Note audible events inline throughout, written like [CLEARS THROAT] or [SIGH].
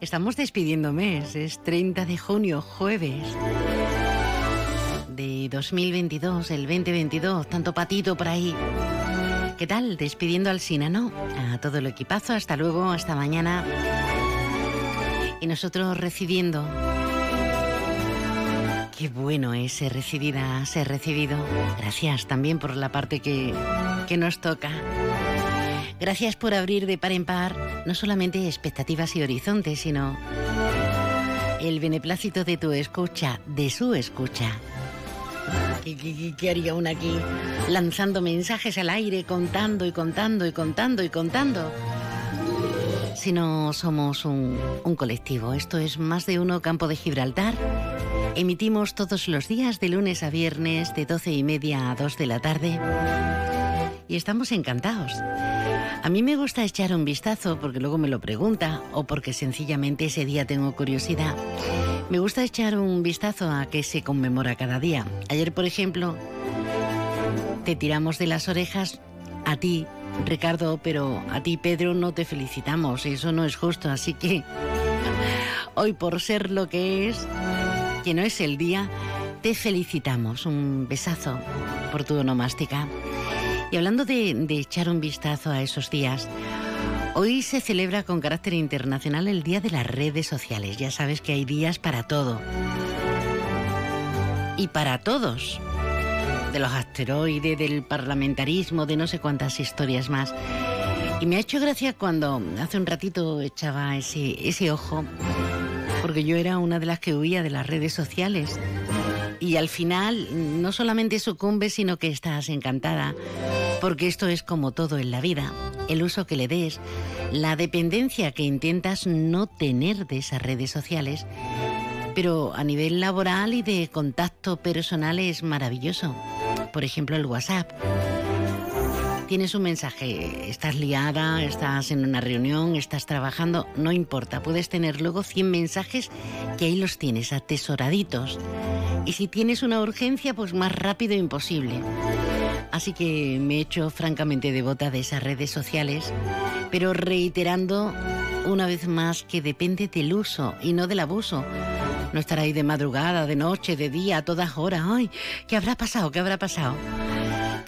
Estamos despidiendo mes, es 30 de junio, jueves de 2022, el 2022, tanto patito por ahí. ¿Qué tal? Despidiendo al Sinano, a todo el equipazo, hasta luego, hasta mañana. Y nosotros recibiendo. Qué bueno es ser recibida, ser recibido. Gracias también por la parte que, que nos toca. Gracias por abrir de par en par no solamente expectativas y horizontes, sino el beneplácito de tu escucha, de su escucha. ¿Qué, haría una aquí? Lanzando mensajes al aire, contando y contando y contando y contando. Si no somos un, un colectivo, esto es más de uno Campo de Gibraltar. Emitimos todos los días de lunes a viernes de 12 y media a 2 de la tarde. Y estamos encantados. A mí me gusta echar un vistazo porque luego me lo pregunta o porque sencillamente ese día tengo curiosidad. Me gusta echar un vistazo a qué se conmemora cada día. Ayer, por ejemplo, te tiramos de las orejas a ti, Ricardo, pero a ti, Pedro, no te felicitamos. Eso no es justo. Así que [LAUGHS] hoy, por ser lo que es, que no es el día, te felicitamos. Un besazo por tu onomástica. Y hablando de, echar un vistazo a esos días, hoy se celebra con carácter internacional el Día de las Redes Sociales. Ya sabes que hay días para todo. Y para todos. De los asteroides, del parlamentarismo, de no sé cuántas historias más. Y me ha hecho gracia cuando hace un ratito echaba ese, ojo, porque yo era una de las que huía de las redes sociales. Y al final no solamente sucumbes, sino que estás encantada porque esto es como todo en la vida, el uso que le des, la dependencia que intentas no tener de esas redes sociales, pero a nivel laboral y de contacto personal es maravilloso. Por ejemplo, el WhatsApp. Tienes un mensaje, estás liada, estás en una reunión, estás trabajando, no importa, puedes tener luego 100 mensajes que ahí los tienes atesoraditos. Y si tienes una urgencia, pues más rápido imposible. Así que me he hecho francamente devota de esas redes sociales, pero reiterando una vez más que depende del uso y no del abuso. No estar ahí de madrugada, de noche, de día, a todas horas. ¡Ay! ¿Qué habrá pasado? ¿Qué habrá pasado?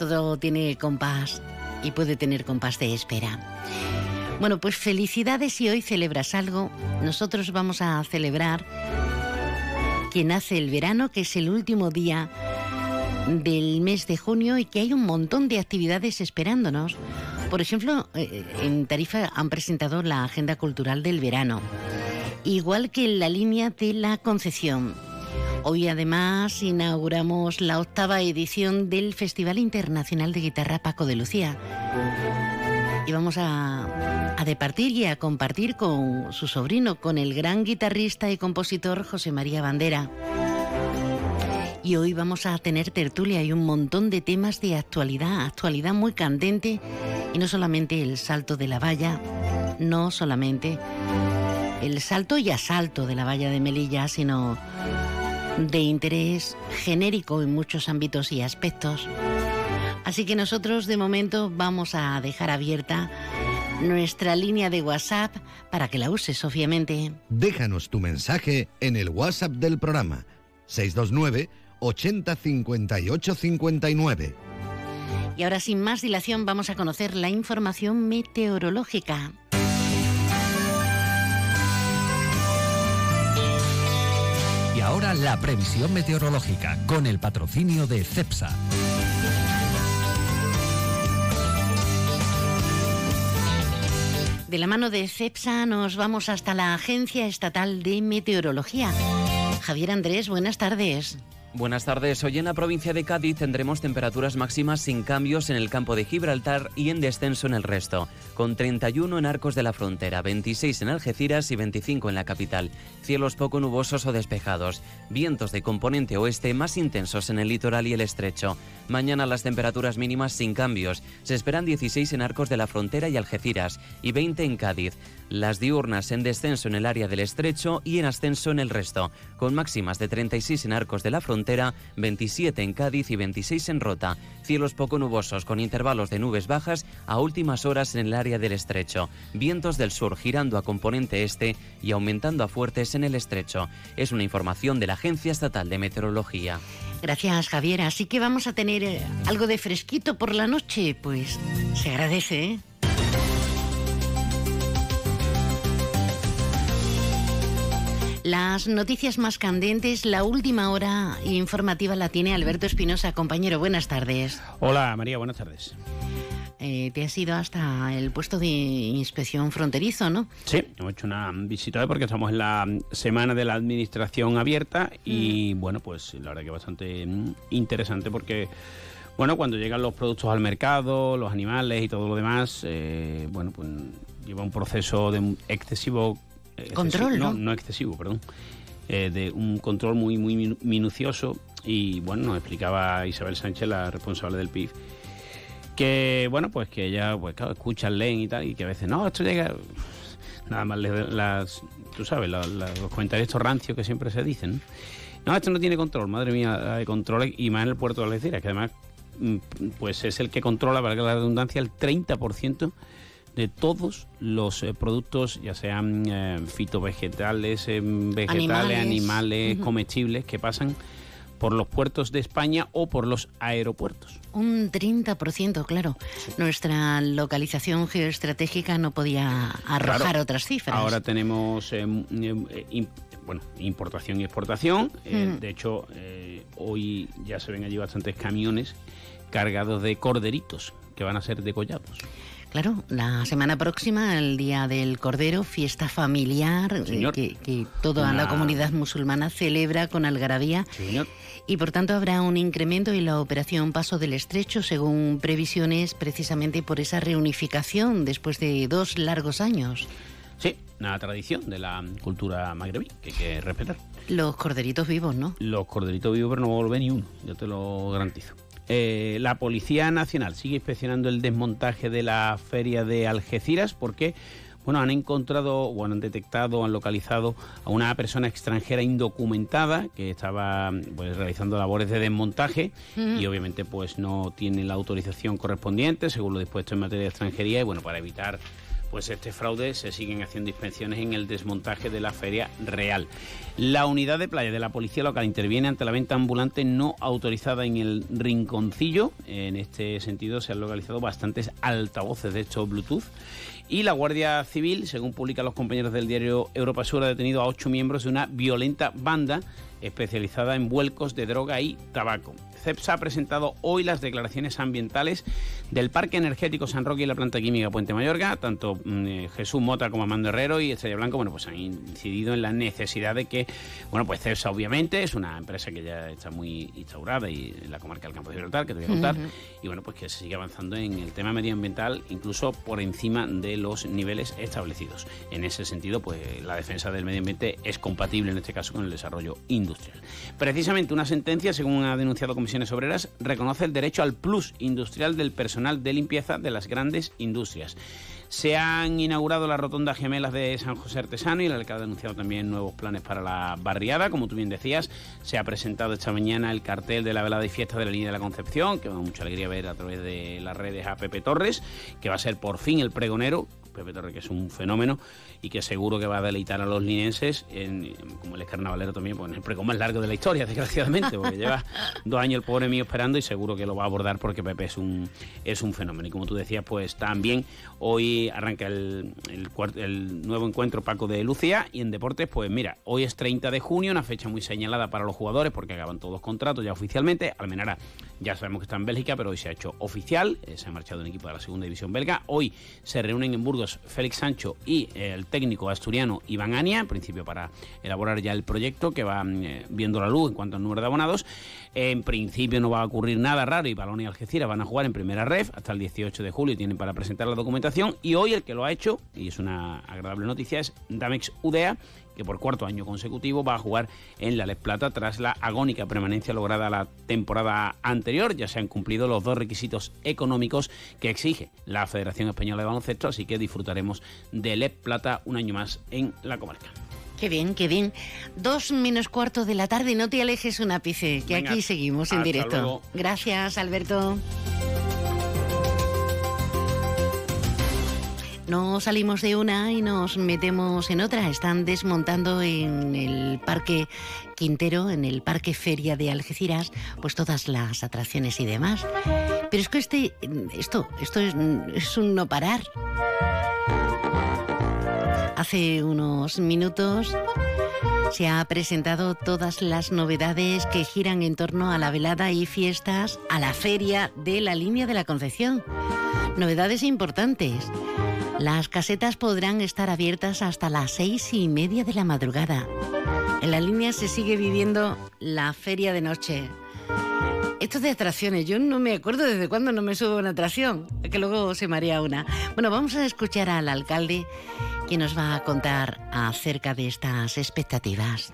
Todo tiene compás y puede tener compás de espera. Bueno, pues felicidades si hoy celebras algo. Nosotros vamos a celebrar que nace el verano, que es el último día del mes de junio y que hay un montón de actividades esperándonos. Por ejemplo, eh, en Tarifa han presentado la Agenda Cultural del Verano, igual que en la línea de la Concepción. Hoy además inauguramos la octava edición del Festival Internacional de Guitarra Paco de Lucía. Y vamos a, a departir y a compartir con su sobrino, con el gran guitarrista y compositor José María Bandera y hoy vamos a tener tertulia y un montón de temas de actualidad, actualidad muy candente y no solamente el salto de la valla, no solamente el salto y asalto de la valla de Melilla, sino de interés genérico en muchos ámbitos y aspectos. Así que nosotros de momento vamos a dejar abierta nuestra línea de WhatsApp para que la uses, obviamente. Déjanos tu mensaje en el WhatsApp del programa 629 80 58 59. Y ahora sin más dilación vamos a conocer la información meteorológica. Ahora la previsión meteorológica con el patrocinio de CEPSA. De la mano de CEPSA nos vamos hasta la Agencia Estatal de Meteorología. Javier Andrés, buenas tardes. Buenas tardes. Hoy en la provincia de Cádiz tendremos temperaturas máximas sin cambios en el campo de Gibraltar y en descenso en el resto, con 31 en Arcos de la Frontera, 26 en Algeciras y 25 en la capital. Cielos poco nubosos o despejados. Vientos de componente oeste más intensos en el litoral y el estrecho. Mañana las temperaturas mínimas sin cambios. Se esperan 16 en Arcos de la Frontera y Algeciras y 20 en Cádiz. Las diurnas en descenso en el área del estrecho y en ascenso en el resto, con máximas de 36 en Arcos de la Frontera frontera, 27 en Cádiz y 26 en Rota. Cielos poco nubosos con intervalos de nubes bajas a últimas horas en el área del estrecho. Vientos del sur girando a componente este y aumentando a fuertes en el estrecho. Es una información de la Agencia Estatal de Meteorología. Gracias, Javier. Así que vamos a tener eh, algo de fresquito por la noche. Pues se agradece, ¿eh? Las noticias más candentes, la última hora informativa la tiene Alberto Espinosa. Compañero, buenas tardes. Hola María, buenas tardes. Eh, te has ido hasta el puesto de inspección fronterizo, ¿no? Sí, hemos hecho una visita porque estamos en la semana de la administración abierta y mm. bueno, pues la verdad que bastante mm, interesante porque bueno, cuando llegan los productos al mercado, los animales y todo lo demás, eh, bueno, pues lleva un proceso de excesivo Control, ¿no? No, excesivo, perdón. Eh, de un control muy, muy minucioso. Y bueno, nos explicaba Isabel Sánchez, la responsable del PIB, que bueno, pues que ella, pues claro, escucha, leen y tal, y que a veces, no, esto llega. Nada más las, tú sabes, los comentarios estos rancios que siempre se dicen. No, esto no tiene control, madre mía, de control, y más en el puerto de Algeciras, que además mm, pues es el que controla, para la redundancia, el 30% de todos los eh, productos, ya sean eh, fitovegetales, eh, vegetales, animales, comestibles, que pasan por los puertos de España o por los aeropuertos. Un 30%, claro. Nuestra localización geoestratégica no podía arrojar otras cifras. Ahora tenemos bueno, importación y exportación. de hecho, hoy ya se ven allí bastantes camiones cargados de corderitos que van a ser degollados. Claro, la semana próxima, el Día del Cordero, fiesta familiar que, toda la comunidad musulmana celebra con algarabía. Y por tanto habrá un incremento en la operación Paso del Estrecho, según previsiones, precisamente por esa reunificación después de dos largos años. Sí, una tradición de la cultura magrebí que hay que respetar. Los corderitos vivos, ¿no? Los corderitos vivos, pero no volver ni uno, yo te lo garantizo. Eh, la Policía Nacional sigue inspeccionando el desmontaje de la feria de Algeciras porque bueno, han encontrado o han detectado, han localizado a una persona extranjera indocumentada que estaba pues, realizando labores de desmontaje y obviamente pues no tiene la autorización correspondiente según lo dispuesto en materia de extranjería y bueno, para evitar pues este fraude se siguen haciendo inspecciones en el desmontaje de la feria real. La unidad de playa de la policía local interviene ante la venta ambulante no autorizada en el rinconcillo. En este sentido se han localizado bastantes altavoces de hecho Bluetooth. Y la Guardia Civil, según publican los compañeros del diario Europa Sur, ha detenido a ocho miembros de una violenta banda especializada en vuelcos de droga y tabaco. CEPSA ha presentado hoy las declaraciones ambientales del Parque Energético San Roque y la planta química Puente Mayorga. Tanto mm, eh, Jesús Mota como Amando Herrero y Estrella Blanco bueno, pues han incidido en la necesidad de que, bueno, pues CEPSA obviamente es una empresa que ya está muy instaurada y en la comarca del Campo de Gibraltar, que te voy a contar, y bueno, pues que se sigue avanzando en el tema medioambiental, incluso por encima de los niveles establecidos. En ese sentido, pues la defensa del medio ambiente es compatible en este caso con el desarrollo industrial. Precisamente una sentencia, según ha denunciado Comisión Obreras reconoce el derecho al plus industrial del personal de limpieza de las grandes industrias. Se han inaugurado las rotondas gemelas de San José Artesano y el alcalde ha anunciado también nuevos planes para la barriada. Como tú bien decías, se ha presentado esta mañana el cartel de la velada y fiesta de la línea de la Concepción, que me da mucha alegría ver a través de las redes a Pepe Torres, que va a ser por fin el pregonero. Pepe Torres, que es un fenómeno, y que seguro que va a deleitar a los linenses, en, como el carnavalero también, pues en el pregón más largo de la historia, [LAUGHS] desgraciadamente, porque lleva dos años el pobre mío esperando y seguro que lo va a abordar porque Pepe es un, es un fenómeno. Y como tú decías, pues también hoy arranca el, el, el nuevo encuentro Paco de Lucía y en deportes, pues mira, hoy es 30 de junio, una fecha muy señalada para los jugadores porque acaban todos los contratos ya oficialmente. Almenara ya sabemos que está en Bélgica, pero hoy se ha hecho oficial, eh, se ha marchado un equipo de la segunda división belga. Hoy se reúnen en Burgos Félix Sancho y el técnico asturiano Iván Ania, en principio para elaborar ya el proyecto que va eh, viendo la luz en cuanto al número de abonados. En principio no va a ocurrir nada raro. Y Balón y Algeciras van a jugar en primera ref hasta el 18 de julio. Tienen para presentar la documentación. Y hoy el que lo ha hecho, y es una agradable noticia, es Damex Udea, que por cuarto año consecutivo va a jugar en la Les Plata tras la agónica permanencia lograda la temporada anterior. Ya se han cumplido los dos requisitos económicos que exige la Federación Española de Baloncesto, así que disfrutaremos de Les Plata un año más en la comarca. Qué bien, qué bien. Dos menos cuarto de la tarde, no te alejes un ápice, que aquí seguimos en directo. Gracias, Alberto. No salimos de una y nos metemos en otra. Están desmontando en el Parque Quintero, en el Parque Feria de Algeciras, pues todas las atracciones y demás. Pero es que este, esto, esto es, es un no parar. Hace unos minutos se ha presentado todas las novedades que giran en torno a la velada y fiestas a la feria de la línea de la Concepción. Novedades importantes. Las casetas podrán estar abiertas hasta las seis y media de la madrugada. En la línea se sigue viviendo la feria de noche. Esto de atracciones, yo no me acuerdo desde cuándo no me subo a una atracción, que luego se marea una. Bueno, vamos a escuchar al alcalde que nos va a contar acerca de estas expectativas.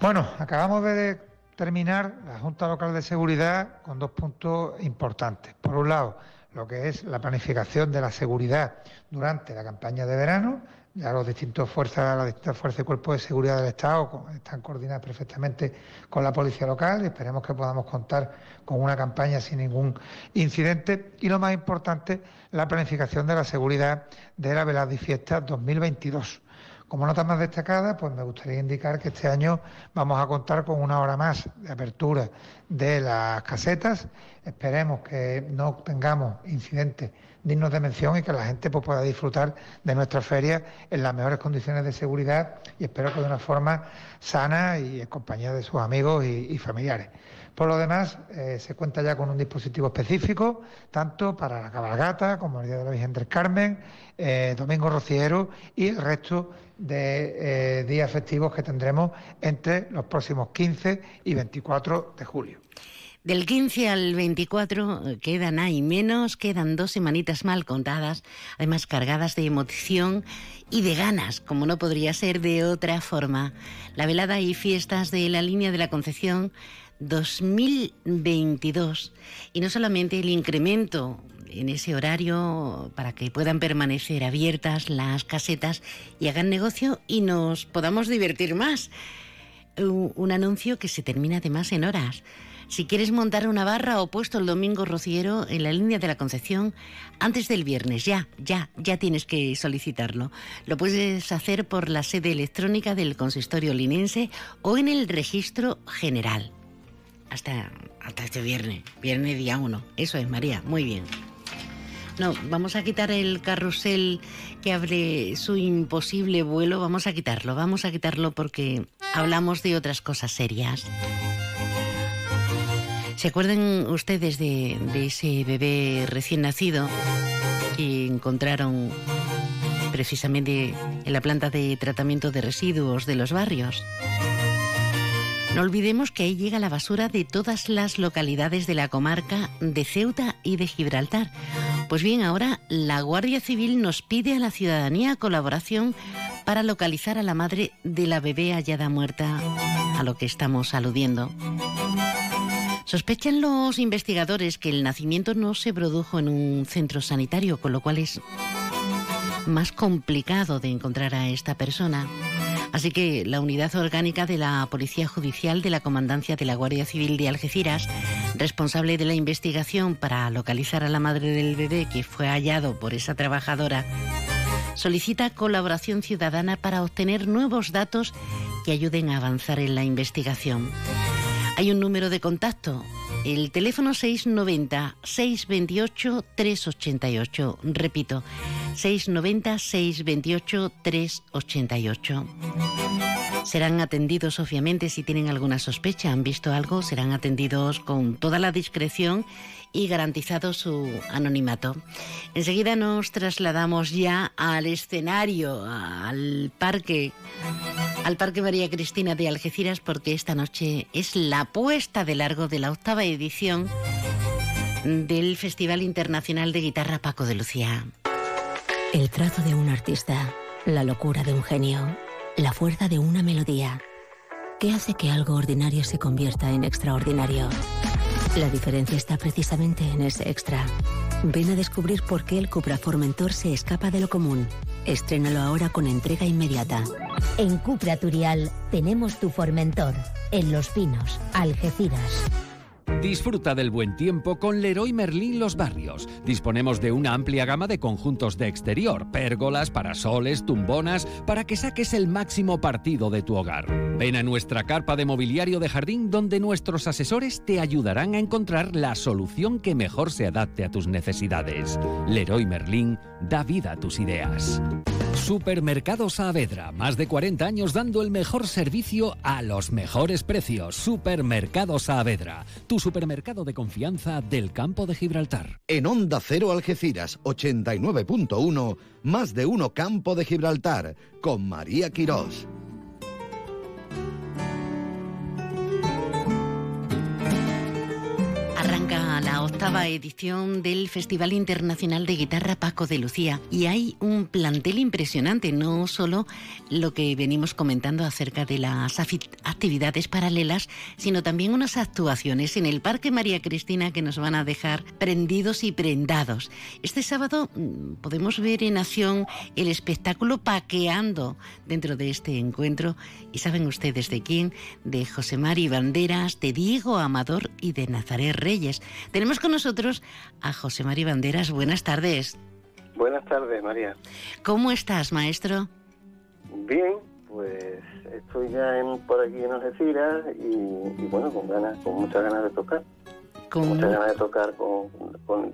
Bueno, acabamos de terminar la Junta Local de Seguridad con dos puntos importantes. Por un lado, lo que es la planificación de la seguridad durante la campaña de verano. Ya los distintos fuerzas, las distintas fuerzas y cuerpos de seguridad del Estado están coordinadas perfectamente con la policía local y esperemos que podamos contar con una campaña sin ningún incidente. Y lo más importante, la planificación de la seguridad de la velada y fiesta 2022. Como nota más destacada, pues me gustaría indicar que este año vamos a contar con una hora más de apertura de las casetas. Esperemos que no tengamos incidentes dignos de mención y que la gente pues, pueda disfrutar de nuestra feria en las mejores condiciones de seguridad y espero que de una forma sana y en compañía de sus amigos y, familiares. Por lo demás, eh, se cuenta ya con un dispositivo específico, tanto para la cabalgata como el Día de la Virgen del Carmen, eh, Domingo Rociero y el resto de eh, días festivos que tendremos entre los próximos 15 y 24 de julio. Del 15 al 24 eh, quedan ahí menos, quedan dos semanitas mal contadas, además cargadas de emoción y de ganas, como no podría ser de otra forma. La velada y fiestas de la línea de la Concepción 2022. Y no solamente el incremento en ese horario para que puedan permanecer abiertas las casetas y hagan negocio y nos podamos divertir más. Un anuncio que se termina además en horas. Si quieres montar una barra o puesto el domingo rociero en la línea de la Concepción, antes del viernes, ya, ya, ya tienes que solicitarlo. Lo puedes hacer por la sede electrónica del consistorio linense o en el registro general. Hasta, hasta este viernes, viernes día 1. Eso es, María, muy bien. No, vamos a quitar el carrusel que abre su imposible vuelo, vamos a quitarlo, vamos a quitarlo porque hablamos de otras cosas serias. ¿Se acuerdan ustedes de, ese bebé recién nacido que encontraron precisamente en la planta de tratamiento de residuos de los barrios? No olvidemos que ahí llega la basura de todas las localidades de la comarca de Ceuta y de Gibraltar. Pues bien, ahora la Guardia Civil nos pide a la ciudadanía colaboración para localizar a la madre de la bebé hallada muerta, a lo que estamos aludiendo. Sospechan los investigadores que el nacimiento no se produjo en un centro sanitario, con lo cual es más complicado de encontrar a esta persona. Así que la unidad orgánica de la Policía Judicial de la Comandancia de la Guardia Civil de Algeciras, responsable de la investigación para localizar a la madre del bebé que fue hallado por esa trabajadora, solicita colaboración ciudadana para obtener nuevos datos que ayuden a avanzar en la investigación. Hay un número de contacto, el teléfono 690-628-388. Repito, 690-628-388. Serán atendidos, obviamente, si tienen alguna sospecha, han visto algo, serán atendidos con toda la discreción y garantizado su anonimato. Enseguida nos trasladamos ya al escenario, al parque, al Parque María Cristina de Algeciras, porque esta noche es la puesta de largo de la octava edición del Festival Internacional de Guitarra Paco de Lucía. El trazo de un artista, la locura de un genio, la fuerza de una melodía. ¿Qué hace que algo ordinario se convierta en extraordinario? La diferencia está precisamente en ese extra. Ven a descubrir por qué el Cupra Formentor se escapa de lo común Estrénalo ahora con entrega inmediata. En Cupra Turial tenemos tu Formentor, en Los Pinos, Algeciras. Disfruta del buen tiempo con Leroy Merlin Los Barrios. Disponemos de una amplia gama de conjuntos de exterior, pérgolas, parasoles, tumbonas, para que saques el máximo partido de tu hogar. Ven a nuestra carpa de mobiliario de jardín donde nuestros asesores te ayudarán a encontrar la solución que mejor se adapte a tus necesidades. Leroy Merlin da vida a tus ideas. Supermercado Saavedra, más de 40 años dando el mejor servicio a los mejores precios. Supermercado Saavedra, tu supermercado de confianza del campo de Gibraltar. En Onda Cero Algeciras 89.1, más de uno Campo de Gibraltar, con María Quirós. Arranca la octava edición del Festival Internacional de Guitarra Paco de Lucía y hay un plantel impresionante, no solo lo que venimos comentando acerca de las actividades paralelas, sino también unas actuaciones en el Parque María Cristina que nos van a dejar prendidos y prendados. Este sábado mm, podemos ver en acción el espectáculo Paqueando dentro de este encuentro y saben ustedes de quién, de José Mari Banderas, de Diego Amador y de Nazaret Reyes. Tenemos con nosotros a José María Banderas. Buenas tardes. Buenas tardes, María. ¿Cómo estás, maestro? Bien, pues estoy ya por aquí en Algeciras y, bueno, con ganas, con muchas ganas de tocar. Con muchas ganas de tocar con,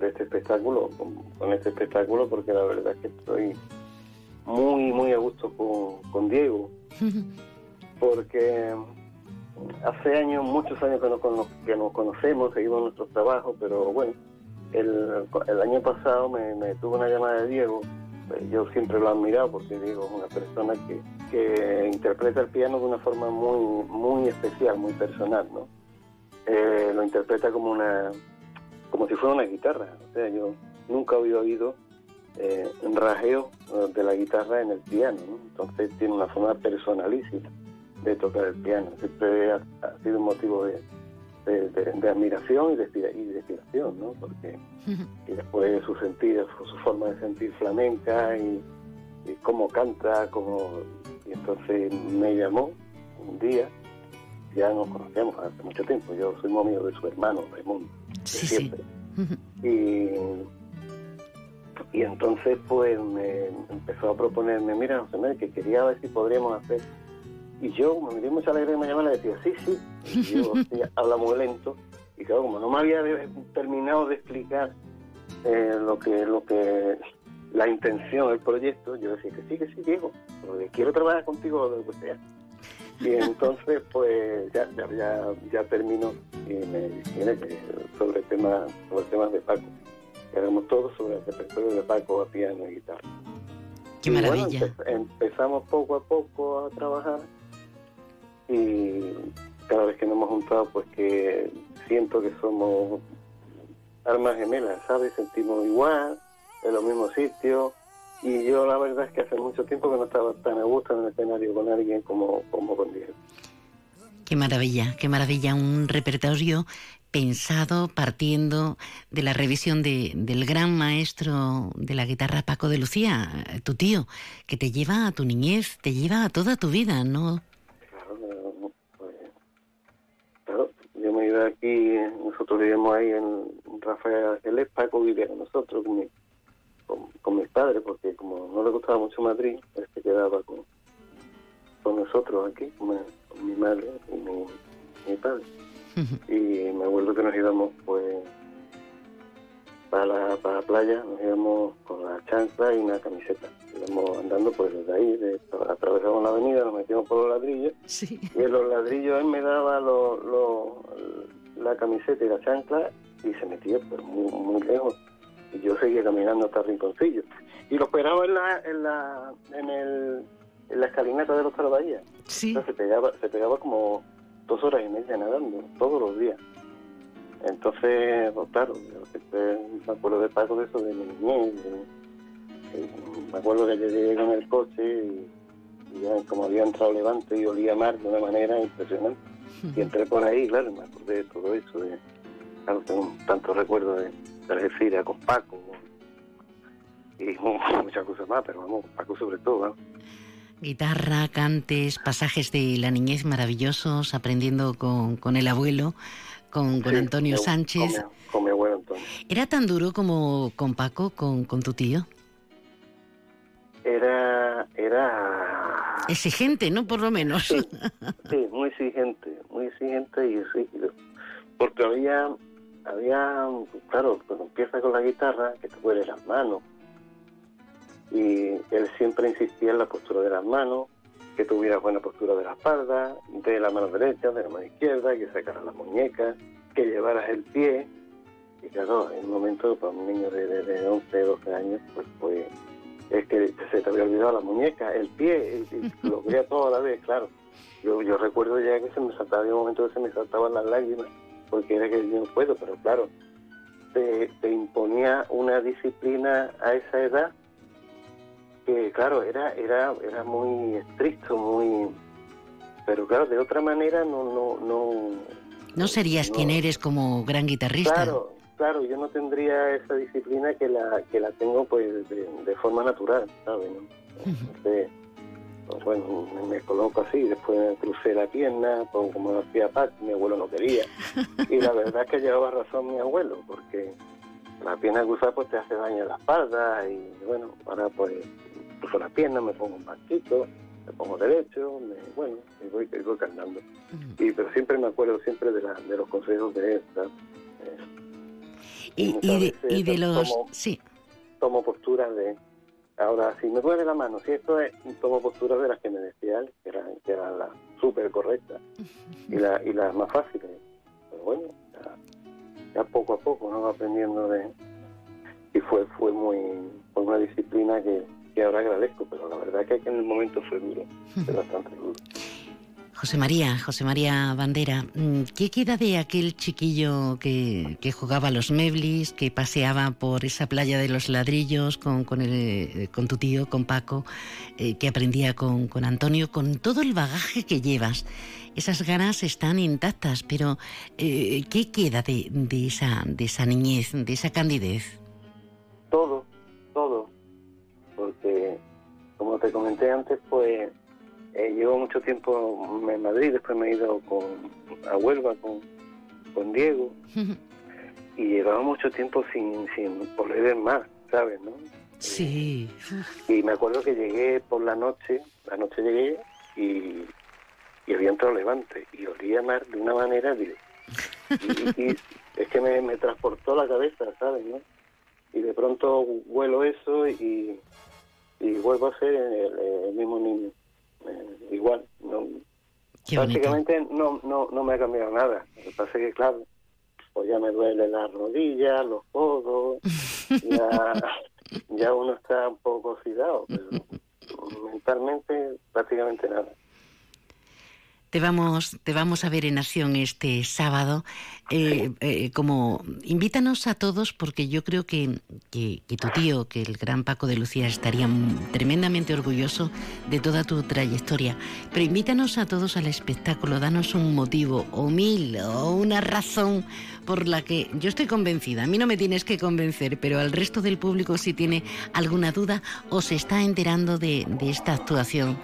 este espectáculo, con, este espectáculo, porque la verdad es que estoy muy, muy a gusto con, con Diego. [LAUGHS] porque hace años, muchos años que nos, que nos conocemos, seguimos nuestros trabajos, pero bueno, el, año pasado me, me tuvo una llamada de Diego, eh, yo siempre lo he admirado porque Diego es una persona que, interpreta el piano de una forma muy, muy especial, muy personal, ¿no? Eh, lo interpreta como una como si fuera una guitarra, o sea, yo nunca había oído eh, un rajeo de la guitarra en el piano, ¿no? entonces tiene una forma personalísima de tocar el piano. Siempre ha, sido un motivo de, de, admiración y de, y inspiración, ¿no? Porque [LAUGHS] y después su sentir, su, forma de sentir flamenca y, cómo canta, cómo... Y entonces me llamó un día, ya nos conocíamos hace mucho tiempo, yo soy muy amigo de su hermano, Raimundo, sí, siempre. [LAUGHS] Y y entonces pues me empezó a proponerme, mira, José que quería ver si podríamos hacer y yo me dio mucha alegría y me llamaba y le decía, sí, sí. Y yo [LAUGHS] habla muy lento. Y claro, como no me había terminado de explicar eh, lo que lo que la intención del proyecto, yo decía que sí, que sí, Diego, porque quiero trabajar contigo lo que sea. Y [LAUGHS] entonces, pues ya ya, ya, ya termino y me tiene que sobre temas sobre temas de Paco. Que hagamos todo sobre el repertorio de Paco a piano y guitarra. Qué maravilla. empezamos poco a poco a trabajar y cada vez que nos hemos juntado pues que siento que somos almas gemelas, ¿sabes? Sentimos igual, en los mismos sitios y yo la verdad es que hace mucho tiempo que no estaba tan a gusto en el escenario con alguien como, como con Diego. Qué maravilla, qué maravilla, un repertorio pensado partiendo de la revisión de, del gran maestro de la guitarra Paco de Lucía, tu tío, que te lleva a tu niñez, te lleva a toda tu vida, ¿no? Aquí, nosotros vivíamos ahí en Rafael Ángeles, Paco vivía con nosotros, con, mis padres, porque como no le gustaba mucho Madrid, él se quedaba con, con nosotros aquí, con, mi madre y mi, padre. [LAUGHS] y me acuerdo que nos íbamos pues para la, para la playa, nos íbamos con la chancla y una camiseta. Íbamos andando pues desde ahí, de, atravesamos la avenida, nos metíamos por los ladrillos. Y en los ladrillos él me daba la camiseta y la chancla y se metía pues muy, muy lejos. Y yo seguía caminando hasta el rinconcillo. Y lo esperaba en la, en la, en el, en la escalinata de los Tarabahías. Sí. se pegaba, se pegaba como dos horas y media nadando, todos los días. Entonces, pues, claro, me acuerdo de Paco de eso de mi niñez. Me acuerdo que llegué con el coche y, ya como había entrado Levante y olía mar de una manera impresionante. Y entré por ahí, claro, me acordé de todo eso. De, claro, tengo tantos recuerdos de, de Algeciras con Paco. y [LAUGHS] muchas cosas más, pero vamos, Paco sobre todo. Guitarra, cantes, pasajes de la niñez maravillosos, aprendiendo con, con el abuelo, con, con Antonio Sánchez. Con mi, abuelo Antonio. ¿Era tan duro como con Paco, con, con tu tío? Era, era... Exigente, ¿no? Por lo menos. Sí, muy exigente, muy exigente y rígido. Porque había, había, claro, cuando empieza con la guitarra, que te las manos, y él siempre insistía en la postura de las manos, que tuviera buena postura de la espalda, de la mano derecha, de la mano izquierda, que sacara las muñecas, que llevaras el pie. Y claro, en un momento para un niño de, de, 11, 12 años, pues, pues es que se te había olvidado la muñeca, el pie, y, lo [LAUGHS] quería todo a la vez, claro. Yo, yo recuerdo ya que se me saltaba, en un momento que se me saltaban las lágrimas, porque era que yo no puedo, pero claro, te, te imponía una disciplina a esa edad que claro, era, era, era muy estricto, muy pero claro, de otra manera no, no, no. No serías quien eres como gran guitarrista. Claro, claro, yo no tendría esa disciplina que la, que la tengo pues de, forma natural, ¿sabes? Entonces, pues, bueno, me, coloco así, después me crucé la pierna, pues, como hacía Pac, mi abuelo no quería. Y la verdad es que llevaba razón mi abuelo, porque la pierna cruzada pues te hace daño a la espalda y bueno, ahora pues cruzo la pierna, me pongo un banquito, me pongo derecho, me, bueno, y voy, y voy cantando. Y, pero siempre me acuerdo siempre de, la, de los consejos de esta. Y, y, de, los... Tomo, sí. Tomo postura de... Ahora, si me duele la mano, si esto es, tomo postura de las que me decía él, que eran, que eran las súper correctas y, la, y las más fáciles. Pero bueno, ya, poco a poco, ¿no? Aprendiendo de... Y fue, fue muy... Fue una disciplina que, que ahora agradezco, pero la verdad que en el momento fue duro, fue bastante duro. [LAUGHS] José María, José María Bandera, mm, ¿qué queda de aquel chiquillo que, que, jugaba a los meblis, que paseaba por esa playa de los ladrillos con, con, el, eh, con tu tío, con Paco, eh, que aprendía con, con, Antonio, con todo el bagaje que llevas? Esas ganas están intactas, pero eh, ¿qué queda de, de, esa, de esa niñez, de esa candidez? Todo, todo porque como te comenté antes, pues eh, llevo mucho tiempo en Madrid, después me he ido con, a Huelva con, con Diego [LAUGHS] y llevaba mucho tiempo sin, sin poder ver mar, ¿sabes? ¿no? Sí. Y me acuerdo que llegué por la noche, la noche llegué y, y había entrado levante y olía mar de una manera y, y, es que me, me transportó la cabeza, ¿sabes? ¿no? Y de pronto vuelo eso y, y vuelvo a ser el, mismo niño. Eh, igual, no, prácticamente no, no, no me ha cambiado nada. Lo que pasa es que, claro, pues ya me duele la rodilla, los codos, [LAUGHS] ya, ya uno está un poco oxidado, pero mentalmente prácticamente nada. Te vamos, te vamos a ver en acción este sábado. Eh, eh, como invítanos a todos, porque yo creo que, que, tu tío, que el gran Paco de Lucía, estaría tremendamente orgulloso de toda tu trayectoria. Pero invítanos a todos al espectáculo, danos un motivo o mil o una razón por la que yo estoy convencida. A mí no me tienes que convencer, pero al resto del público si tiene alguna duda o se está enterando de, de esta actuación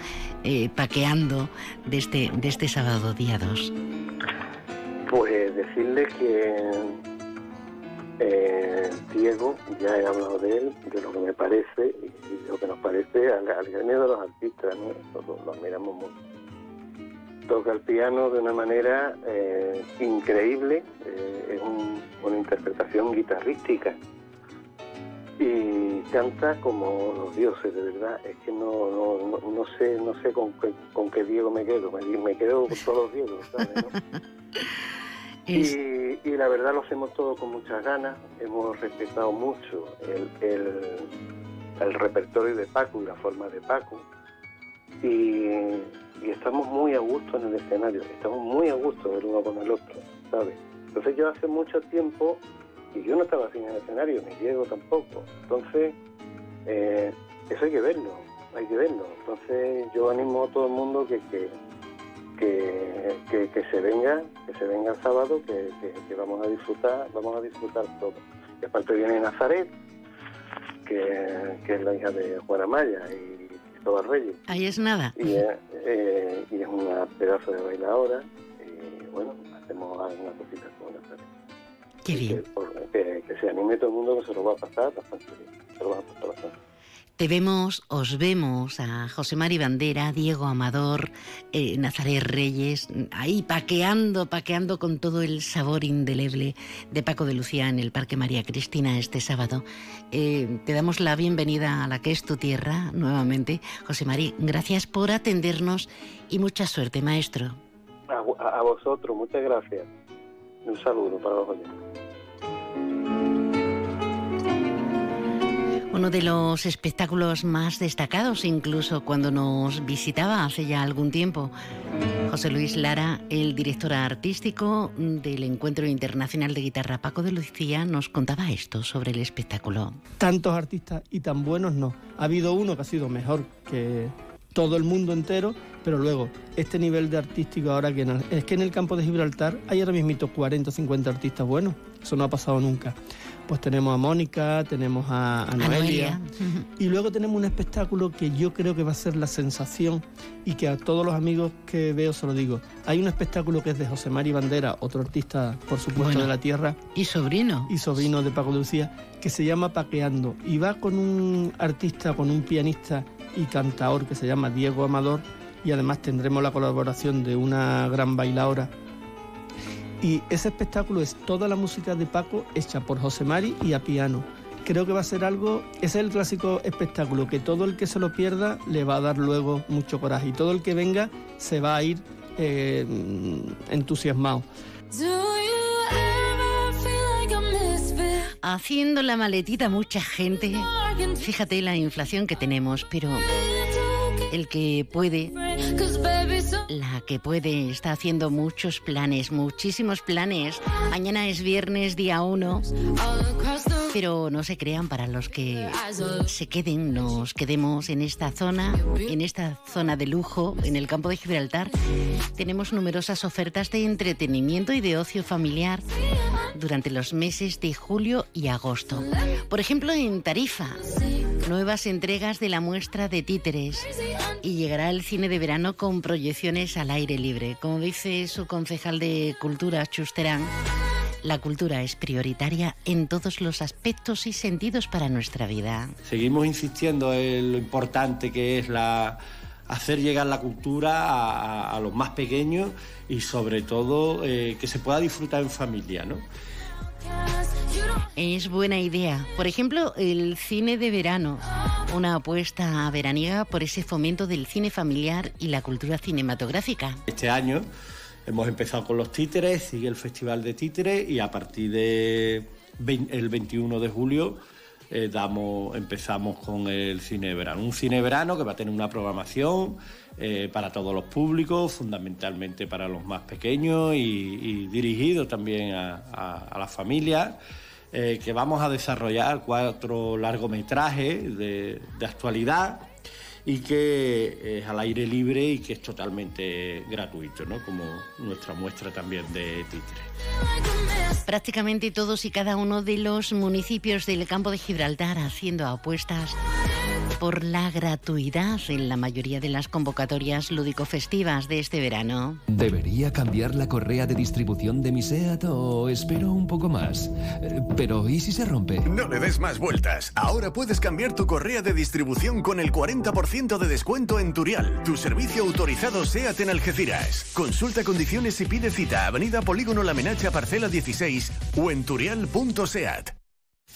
eh, paqueando de este, de este sábado día 2? Pues decirle que eh, Diego, ya he hablado de él, de lo que me parece y de lo que nos parece al, gremio de los artistas, ¿no? lo, admiramos mucho. Toca el piano de una manera eh, increíble, es una interpretación guitarrística y canta como los dioses, de verdad. Es que no, no, no, sé no sé con qué, con qué Diego me quedo, me, quedo con todos los Diegos, ¿sabes? [LAUGHS] y, y, la verdad lo hacemos todo con muchas ganas, hemos respetado mucho el, el, el, repertorio de Paco y la forma de Paco. Y, y estamos muy a gusto en el escenario, estamos muy a gusto el uno con el otro, ¿sabes? Entonces yo hace mucho tiempo y yo no estaba en el escenario, ni Diego tampoco. Entonces, eh, eso hay que verlo, hay que verlo. Entonces, yo animo a todo el mundo que, que, que, se venga, que se venga el sábado, que, vamos a disfrutar, vamos a disfrutar todo. Y aparte viene Nazaret, que, que es la hija de Juana Maya y Cristóbal Reyes. Ahí es nada. Y es, eh, y es una pedazo de bailadora. Y bueno, hacemos algunas cositas con tarde. Qué bien. Que, se anime todo el mundo que se lo va a pasar bastante bien. Se lo va a pasar bastante. Te vemos, os vemos a José Mari Bandera, Diego Amador, eh, Nazaret Reyes, ahí paqueando, paqueando con todo el sabor indeleble de Paco de Lucía en el Parque María Cristina este sábado. Eh, te damos la bienvenida a la que es tu tierra nuevamente. José Mari, gracias por atendernos y mucha suerte, maestro. A vosotros, muchas gracias. Un saludo para los oyentes. Uno de los espectáculos más destacados, incluso cuando nos visitaba hace ya algún tiempo, José Luis Lara, el director artístico del Encuentro Internacional de Guitarra Paco de Lucía, nos contaba esto sobre el espectáculo. tantos artistas y tan buenos no. Ha habido uno que ha sido mejor que todo el mundo entero, pero luego este nivel de artístico ahora que en el- es que en el campo de Gibraltar hay ahora mismo 40 o 50 artistas buenos. Eso no ha pasado nunca. Pues tenemos a Mónica, tenemos a, a Noelia, y luego tenemos un espectáculo que yo creo que va a ser la sensación y que a todos los amigos que veo se lo digo. Hay un espectáculo que es de José Mari Bandera, otro artista, por supuesto, Bueno. de la tierra. Y sobrino. Y sobrino de Paco de Lucía, que se llama Paqueando. Y va con un artista, con un pianista y cantaor que se llama Diego Amador. Y además tendremos la colaboración de una gran bailaora. Y ese espectáculo es toda la música de Paco hecha por José Mari y a piano. Creo que va a ser algo, ese es el clásico espectáculo, que todo el que se lo pierda le va a dar luego mucho coraje y todo el que venga se va a ir eh, entusiasmado. Haciendo la maletita mucha gente. Fíjate la inflación que tenemos, pero el que puede, la que puede, está haciendo muchos planes, muchísimos planes. Mañana es viernes, día uno. Pero no se crean para los que se queden, nos quedemos en esta zona, en esta zona de lujo, en el campo de Gibraltar. Tenemos numerosas ofertas de entretenimiento y de ocio familiar durante los meses de julio y agosto. Por ejemplo, en Tarifa, nuevas entregas de la muestra de títeres y llegará el cine de verano con proyecciones al aire libre. Como dice su concejal de Cultura, Chusterán, la cultura es prioritaria en todos los aspectos y sentidos para nuestra vida. Seguimos insistiendo en lo importante que es la hacer llegar la cultura a los más pequeños y sobre todo eh, que se pueda disfrutar en familia, ¿no? Es buena idea. Por ejemplo, el cine de verano, una apuesta veraniega por ese fomento del cine familiar y la cultura cinematográfica. Este año hemos empezado con los títeres, sigue el Festival de Títeres y a partir del 21 de julio eh, empezamos con el cine verano. Un cine verano que va a tener una programación eh, para todos los públicos, fundamentalmente para los más pequeños y, dirigido también a, a- a las familias. eh, que vamos a desarrollar cuatro largometrajes de actualidad y que es al aire libre y que es totalmente gratuito, ¿no? como nuestra muestra también de títere. Prácticamente todos y cada uno de los municipios del campo de Gibraltar haciendo apuestas por la gratuidad en la mayoría de las convocatorias lúdico-festivas de este verano. ¿Debería cambiar la correa de distribución de mi SEAT o espero un poco más? Pero ¿y si se rompe? No le des más vueltas. Ahora puedes cambiar tu correa de distribución con el 40% de descuento en Turial, tu servicio autorizado SEAT en Algeciras. Consulta condiciones y pide cita. Avenida Polígono La Menacha, parcela 16 o en turial.seat.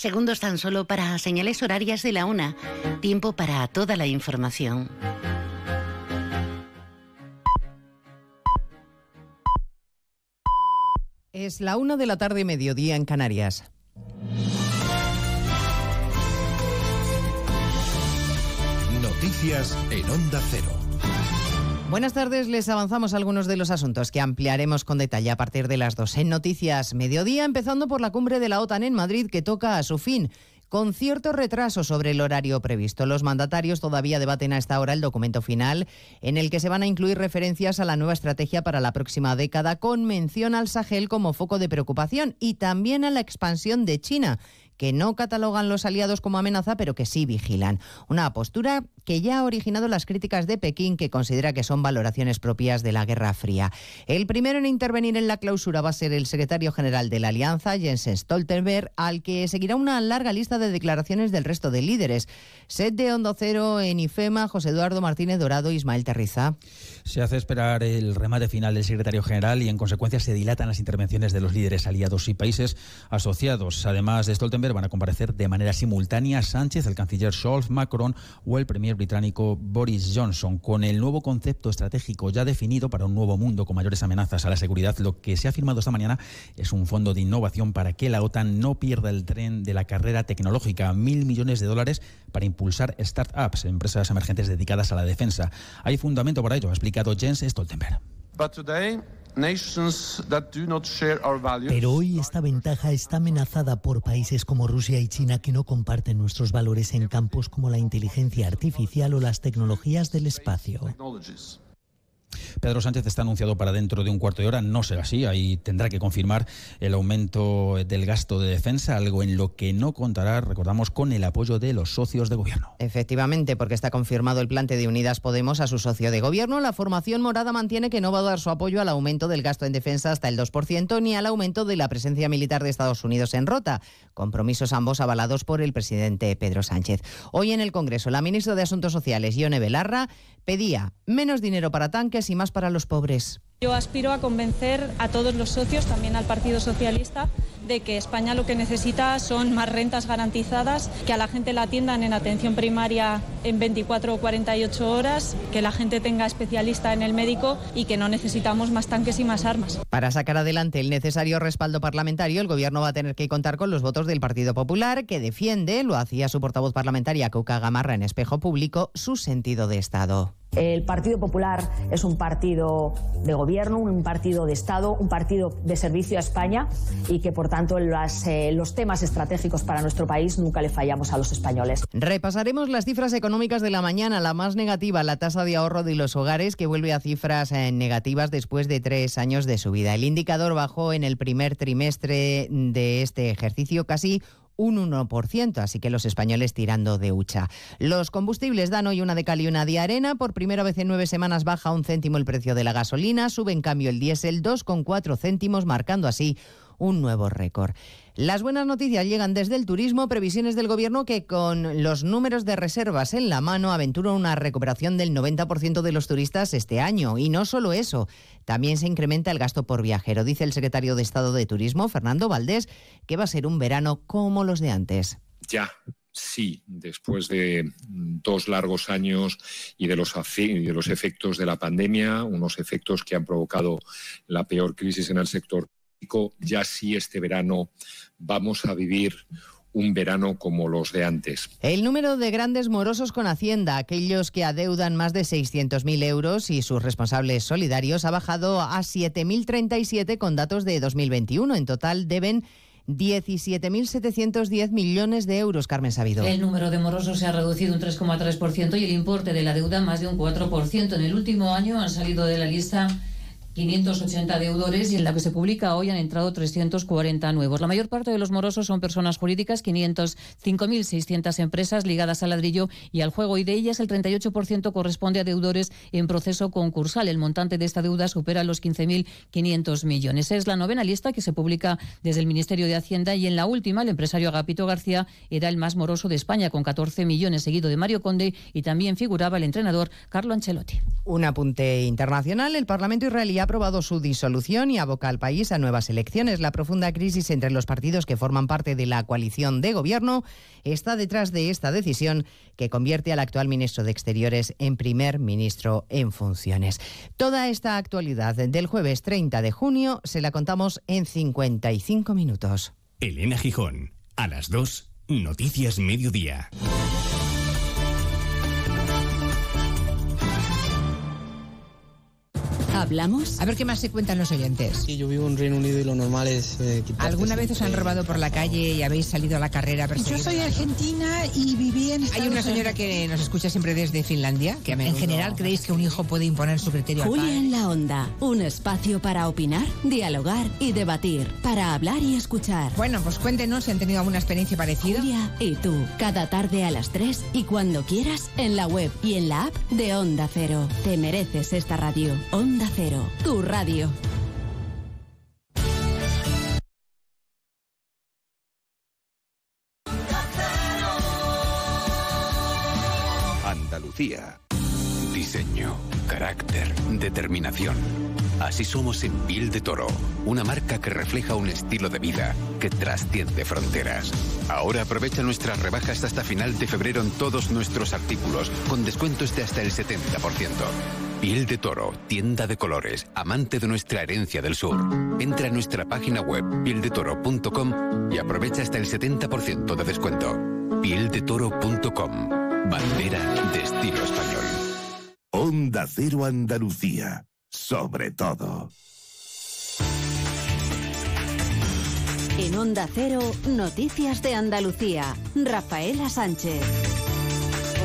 Segundos tan solo para señales horarias de la una. Tiempo para toda la información. Es la una de la tarde, mediodía en Canarias. Noticias en Onda Cero. Buenas tardes, les avanzamos algunos de los asuntos que ampliaremos con detalle a partir de las dos en Noticias Mediodía, empezando por la cumbre de la OTAN en Madrid que toca a su fin con cierto retraso sobre el horario previsto. Los mandatarios todavía debaten a esta hora el documento final en el que se van a incluir referencias a la nueva estrategia para la próxima década con mención al Sahel como foco de preocupación y también a la expansión de China que no catalogan los aliados como amenaza, pero que sí vigilan. Una postura que ya ha originado las críticas de Pekín, que considera que son valoraciones propias de la Guerra Fría. El primero en intervenir en la clausura va a ser el secretario general de la Alianza, Jens Stoltenberg, al que seguirá una larga lista de declaraciones del resto de líderes. Set de Hondo Cero en IFEMA, José Eduardo Martínez Dorado, Ismael Terriza. Se hace esperar el remate final del secretario general y en consecuencia se dilatan las intervenciones de los líderes aliados y países asociados. Además de Stoltenberg van a comparecer de manera simultánea Sánchez, el canciller Scholz, Macron o el británico Boris Johnson. Con el nuevo concepto estratégico ya definido para un nuevo mundo con mayores amenazas a la seguridad, lo que se ha firmado esta mañana es un fondo de innovación para que la OTAN no pierda el tren de la carrera tecnológica. Mil millones de dólares para impulsar startups, empresas emergentes dedicadas a la defensa. Hay fundamento para ello, ha explicado Jens Stoltenberg. Pero hoy esta ventaja está amenazada por países como Rusia y China que no comparten nuestros valores en campos como la inteligencia artificial o las tecnologías del espacio. Pedro Sánchez está anunciado para dentro de un cuarto de hora. No será así. Ahí tendrá que confirmar el aumento del gasto de defensa, algo en lo que no contará, recordamos, con el apoyo de los socios de gobierno. Efectivamente, porque está confirmado el plante de Unidas Podemos a su socio de gobierno. La formación morada mantiene que no va a dar su apoyo al aumento del gasto en defensa hasta el 2% ni al aumento de la presencia militar de Estados Unidos en Rota. Compromisos ambos avalados por el presidente Pedro Sánchez. Hoy en el Congreso, la ministra de Asuntos Sociales, Ione Belarra, pedía menos dinero para tanques y más para los pobres. Yo aspiro a convencer a todos los socios, también al Partido Socialista, de que España lo que necesita son más rentas garantizadas, que a la gente la atiendan en atención primaria en 24 o 48 horas, que la gente tenga especialista en el médico y que no necesitamos más tanques y más armas. Para sacar adelante el necesario respaldo parlamentario, el Gobierno va a tener que contar con los votos del Partido Popular, que defiende, lo hacía su portavoz parlamentaria Cuca Gamarra en espejo público, su sentido de Estado. El Partido Popular es un partido de gobierno, un partido de Estado, un partido de servicio a España y que, por tanto, las, eh, los temas estratégicos para nuestro país nunca le fallamos a los españoles. Repasaremos las cifras económicas de la mañana. La más negativa, la tasa de ahorro de los hogares, que vuelve a cifras eh, negativas después de tres años de subida. El indicador bajó en el primer trimestre de este ejercicio casi un 1%, así que los españoles tirando de hucha. Los combustibles dan hoy una de cal y una de arena. Por primera vez en nueve semanas baja un céntimo el precio de la gasolina, sube en cambio el diésel 2,4 céntimos, marcando así un nuevo récord. Las buenas noticias llegan desde el turismo, previsiones del gobierno que con los números de reservas en la mano aventura una recuperación del 90% de los turistas este año. Y no solo eso, también se incrementa el gasto por viajero. Dice el secretario de Estado de Turismo, Fernando Valdés, que va a ser un verano como los de antes. Ya, sí, después de dos largos años y de los, de los efectos de la pandemia, unos efectos que han provocado la peor crisis en el sector ya sí este verano vamos a vivir un verano como los de antes. El número de grandes morosos con Hacienda, aquellos que adeudan más de 600.000 euros y sus responsables solidarios, ha bajado a 7.037 con datos de 2021. En total deben 17.710 millones de euros, Carmen Sabido. El número de morosos se ha reducido un 3,3% y el importe de la deuda más de un 4%. En el último año han salido de la lista 580 deudores y en la que se publica hoy han entrado 340 nuevos. La mayor parte de los morosos son personas jurídicas, 505.600 empresas ligadas al ladrillo y al juego y de ellas el 38% corresponde a deudores en proceso concursal. El montante de esta deuda supera los 15.500 millones. Es la novena lista que se publica desde el Ministerio de Hacienda y en la última el empresario Agapito García era el más moroso de España con 14 millones seguido de Mario Conde y también figuraba el entrenador Carlo Ancelotti. Un apunte internacional. El Parlamento israelí ha aprobado su disolución y aboca al país a nuevas elecciones. La profunda crisis entre los partidos que forman parte de la coalición de gobierno está detrás de esta decisión que convierte al actual ministro de Exteriores en primer ministro en funciones. Toda esta actualidad del jueves 30 de junio se la contamos en 55 minutos. Elena Gijón, a las 2, Noticias Mediodía. ¿Hablamos? A ver qué más se cuentan los oyentes. Sí, yo vivo en Reino Unido y lo normal es eh, ¿Alguna vez os han robado por la calle y habéis salido a la carrera Yo soy argentina y viví en Hay una señora que nos escucha siempre desde Finlandia, que en general creéis que un hijo puede imponer su criterio Julia al padre. en la onda, un espacio para opinar, dialogar y debatir, para hablar y escuchar. Bueno, pues cuéntenos si han tenido alguna experiencia parecida. Julia y tú, cada tarde a las 3 y cuando quieras en la web y en la app de Onda Cero. Te mereces esta radio. Onda Cero, tu radio. Andalucía. Diseño, carácter, determinación. Así somos en Piel de Toro, una marca que refleja un estilo de vida que trasciende fronteras. Ahora aprovecha nuestras rebajas hasta final de febrero en todos nuestros artículos, con descuentos de hasta el 70%. Piel de Toro, tienda de colores, amante de nuestra herencia del sur. Entra a nuestra página web pieldetoro.com y aprovecha hasta el 70% de descuento. Pieldetoro.com, bandera de estilo español. Onda Cero Andalucía. Sobre todo. En Onda Cero, Noticias de Andalucía. Rafaela Sánchez.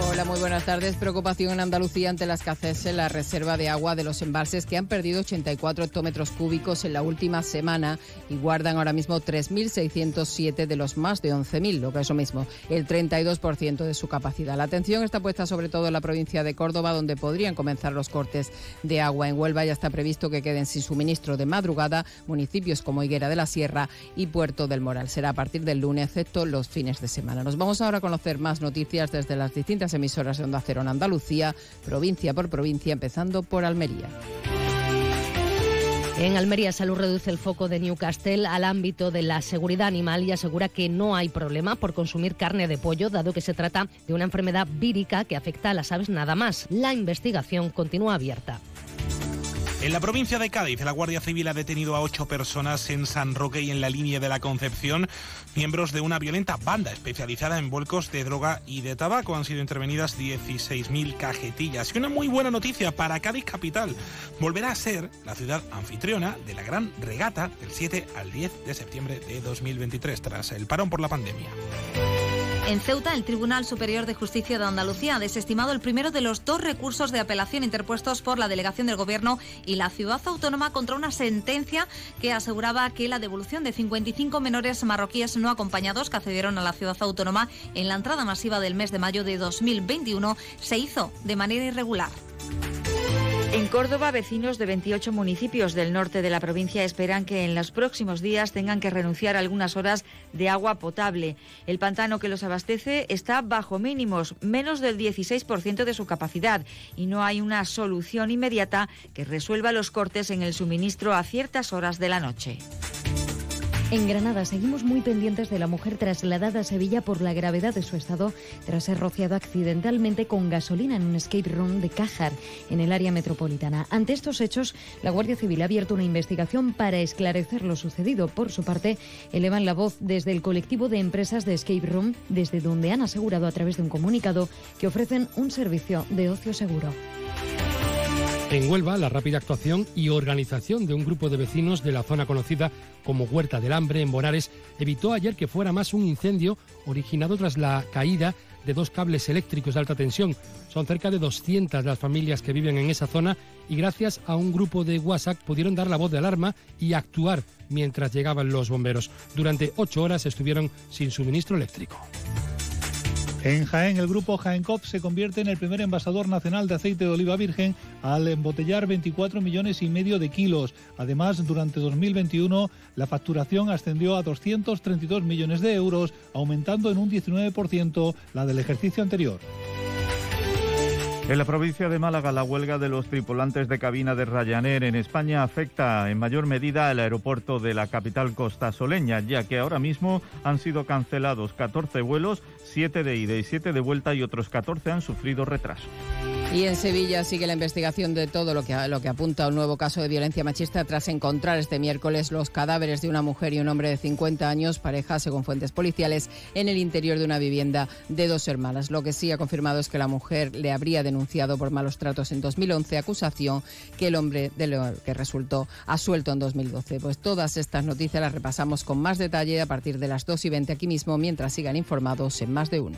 Hola, muy buenas tardes. Preocupación en Andalucía ante la escasez en la reserva de agua de los embalses que han perdido 84 hectómetros cúbicos en la última semana y guardan ahora mismo 3.607 de los más de 11.000, lo que es lo mismo, el 32% de su capacidad. La atención está puesta sobre todo en la provincia de Córdoba, donde podrían comenzar los cortes de agua. En Huelva ya está previsto que queden sin suministro de madrugada municipios como Higuera de la Sierra y Puerto del Moral. Será a partir del lunes, excepto los fines de semana. Nos vamos ahora a conocer más noticias desde las distintas emisoras de Onda Cero en Andalucía, provincia por provincia, empezando por Almería. En Almería, Salud reduce el foco de Newcastle al ámbito de la seguridad animal y asegura que no hay problema por consumir carne de pollo, dado que se trata de una enfermedad vírica que afecta a las aves nada más. La investigación continúa abierta. En la provincia de Cádiz, la Guardia Civil ha detenido a ocho personas en San Roque y en la línea de la Concepción, miembros de una violenta banda especializada en vuelcos de droga y de tabaco. Han sido intervenidas 16.000 cajetillas. Y una muy buena noticia para Cádiz Capital. Volverá a ser la ciudad anfitriona de la gran regata del 7 al 10 de septiembre de 2023, tras el parón por la pandemia. En Ceuta, el Tribunal Superior de Justicia de Andalucía ha desestimado el primero de los dos recursos de apelación interpuestos por la delegación del Gobierno y la ciudad autónoma contra una sentencia que aseguraba que la devolución de 55 menores marroquíes no acompañados que accedieron a la ciudad autónoma en la entrada masiva del mes de mayo de 2021 se hizo de manera irregular. En Córdoba, vecinos de 28 municipios del norte de la provincia esperan que en los próximos días tengan que renunciar a algunas horas de agua potable. El pantano que los abastece está bajo mínimos, menos del 16% de su capacidad, y no hay una solución inmediata que resuelva los cortes en el suministro a ciertas horas de la noche. En Granada seguimos muy pendientes de la mujer trasladada a Sevilla por la gravedad de su estado tras ser rociado accidentalmente con gasolina en un escape room de Cájar, en el área metropolitana. Ante estos hechos, la Guardia Civil ha abierto una investigación para esclarecer lo sucedido. Por su parte, elevan la voz desde el colectivo de empresas de escape room, desde donde han asegurado a través de un comunicado que ofrecen un servicio de ocio seguro. En Huelva, la rápida actuación y organización de un grupo de vecinos de la zona conocida como Huerta del Hambre en Bonares evitó ayer que fuera más un incendio originado tras la caída de dos cables eléctricos de alta tensión. Son cerca de 200 las familias que viven en esa zona y gracias a un grupo de WhatsApp pudieron dar la voz de alarma y actuar mientras llegaban los bomberos. Durante ocho horas estuvieron sin suministro eléctrico. En Jaén, el grupo Jaencop se convierte en el primer envasador nacional de aceite de oliva virgen al embotellar 24 millones y medio de kilos. Además, durante 2021 la facturación ascendió a 232 millones de euros, aumentando en un 19% la del ejercicio anterior. En la provincia de Málaga, la huelga de los tripulantes de cabina de Ryanair en España afecta en mayor medida al aeropuerto de la capital costasoleña, ya que ahora mismo han sido cancelados 14 vuelos, 7 de ida y 7 de vuelta y otros 14 han sufrido retraso. Y en Sevilla sigue la investigación de todo lo que, lo que apunta a un nuevo caso de violencia machista tras encontrar este miércoles los cadáveres de una mujer y un hombre de 50 años, pareja según fuentes policiales, en el interior de una vivienda de dos hermanas. Lo que sí ha confirmado es que la mujer le habría denunciado por malos tratos en 2011, acusación que el hombre de lo que resultó asuelto en 2012. Pues todas estas noticias las repasamos con más detalle a partir de las 2 y 20 aquí mismo, mientras sigan informados en más de uno.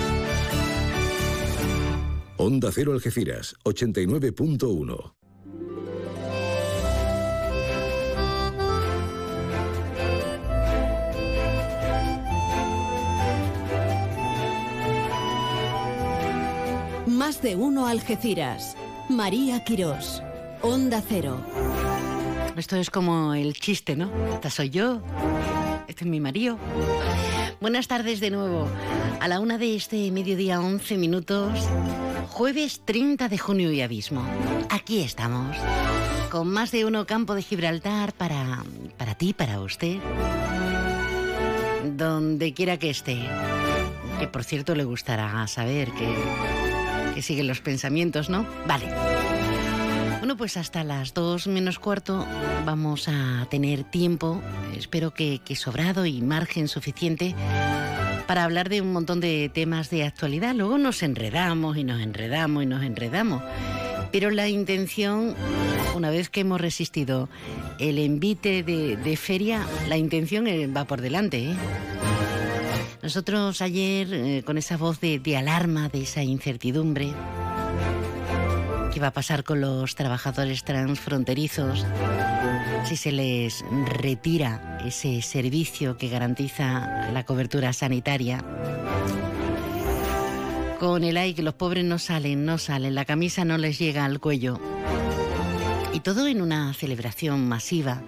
Onda Cero Algeciras, 89.1. Más de uno Algeciras. María Quirós. Onda Cero. Esto es como el chiste, ¿no? Esta soy yo. Este es mi marido. Buenas tardes de nuevo. A la una de este mediodía, 11 minutos. Jueves 30 de junio y abismo. Aquí estamos. Con más de uno campo de Gibraltar para, para ti, para usted. Donde quiera que esté. Que por cierto le gustará saber que, que siguen los pensamientos, ¿no? Vale. Bueno, pues hasta las dos menos cuarto vamos a tener tiempo, espero que sobrado y margen suficiente para hablar de un montón de temas de actualidad. Luego nos enredamos y nos enredamos y nos enredamos. Pero la intención, una vez que hemos resistido el envite de, feria, la intención eh, va por delante. ¿eh? Nosotros ayer, eh, con esa voz de alarma, de esa incertidumbre, ¿qué va a pasar con los trabajadores transfronterizos si se les retira ese servicio que garantiza la cobertura sanitaria? Con el que los pobres no salen, no salen, la camisa no les llega al cuello. Y todo en una celebración masiva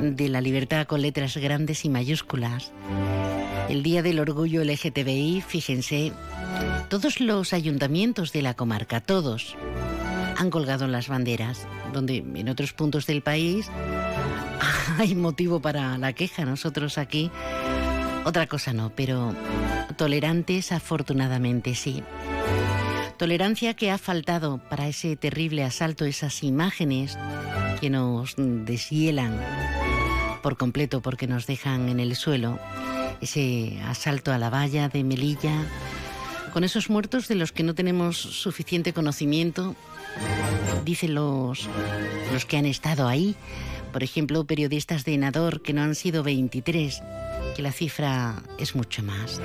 de la libertad con letras grandes y mayúsculas. El Día del Orgullo LGTBI, fíjense, todos los ayuntamientos de la comarca, todos, han colgado las banderas, donde en otros puntos del país [LAUGHS] hay motivo para la queja. Nosotros aquí, otra cosa no, pero tolerantes afortunadamente sí. Tolerancia que ha faltado para ese terrible asalto, esas imágenes que nos deshielan por completo porque nos dejan en el suelo, ese asalto a la valla de Melilla, con esos muertos de los que no tenemos suficiente conocimiento, dicen los, los que han estado ahí, por ejemplo, periodistas de Enador, que no han sido 23, que la cifra es mucho más.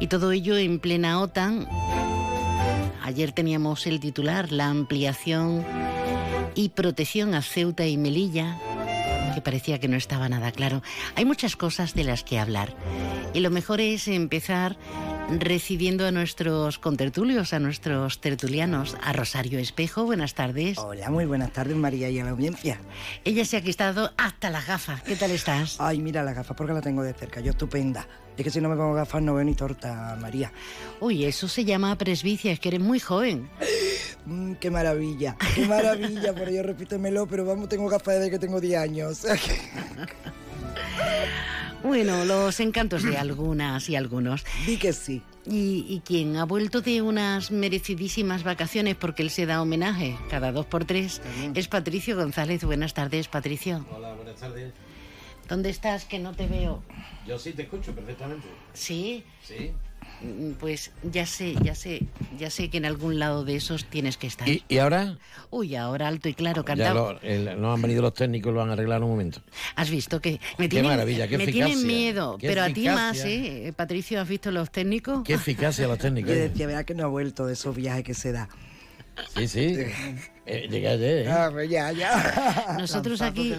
Y todo ello en plena OTAN. Ayer teníamos el titular, la ampliación y protección a Ceuta y Melilla, que parecía que no estaba nada claro. Hay muchas cosas de las que hablar. Y lo mejor es empezar recibiendo a nuestros contertulios, a nuestros tertulianos, a Rosario Espejo. Buenas tardes. Hola, muy buenas tardes, María, y a la audiencia. Ella se ha quitado hasta las gafas. ¿Qué tal estás? Ay, mira las gafas, porque la tengo de cerca. Yo estupenda. Es que si no me pongo gafas no veo ni torta, María. Uy, eso se llama presbicia, es que eres muy joven. Mm, qué maravilla, qué maravilla, por ello repítemelo, pero vamos, tengo gafas desde que tengo 10 años. [LAUGHS] Bueno, los encantos de algunas y algunos. Di que sí. Y, y quien ha vuelto de unas merecidísimas vacaciones porque él se da homenaje cada dos por tres es Patricio González. Buenas tardes, Patricio. Hola, buenas tardes. ¿Dónde estás? Que no te veo. Yo sí te escucho perfectamente. ¿Sí? Sí. Mm, Pues ya sé, ya sé, ya sé que en algún lado de esos tienes que estar. ¿Y, y ahora? Uy, ahora alto y claro, cantado. no han venido los técnicos, lo han arreglado en un momento. Has visto que me Qué tienen, maravilla, qué me eficacia. tienen miedo, Qué pero a ti más, eficacia. ¿eh? Patricio, ¿has visto los técnicos? Qué eficacia los técnicos. Yo decía, verá que no ha vuelto de esos viajes que se da. Sí, sí. Eh, llegué ayer, ¿eh? Ah, pues ya, ya. Nosotros aquí,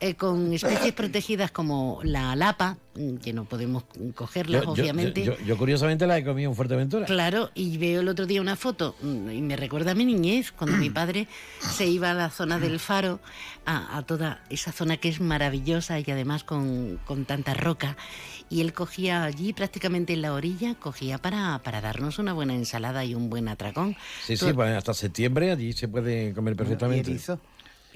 eh, con especies protegidas como la lapa, mm, que no podemos cogerlas, Yo- obviamente. Yo, yo, curiosamente la he comido en Fuerteventura. Claro, y veo el otro día una foto mm, y me recuerda a mi niñez, cuando mi padre se iba a la zona del faro, a, a toda esa zona que es maravillosa y además con, con tanta roca. Y él cogía allí, prácticamente en la orilla, cogía para, para darnos una buena ensalada y un buen atracón. Sí, Tú- sí, pues hasta septiembre allí se puede comer perfectamente.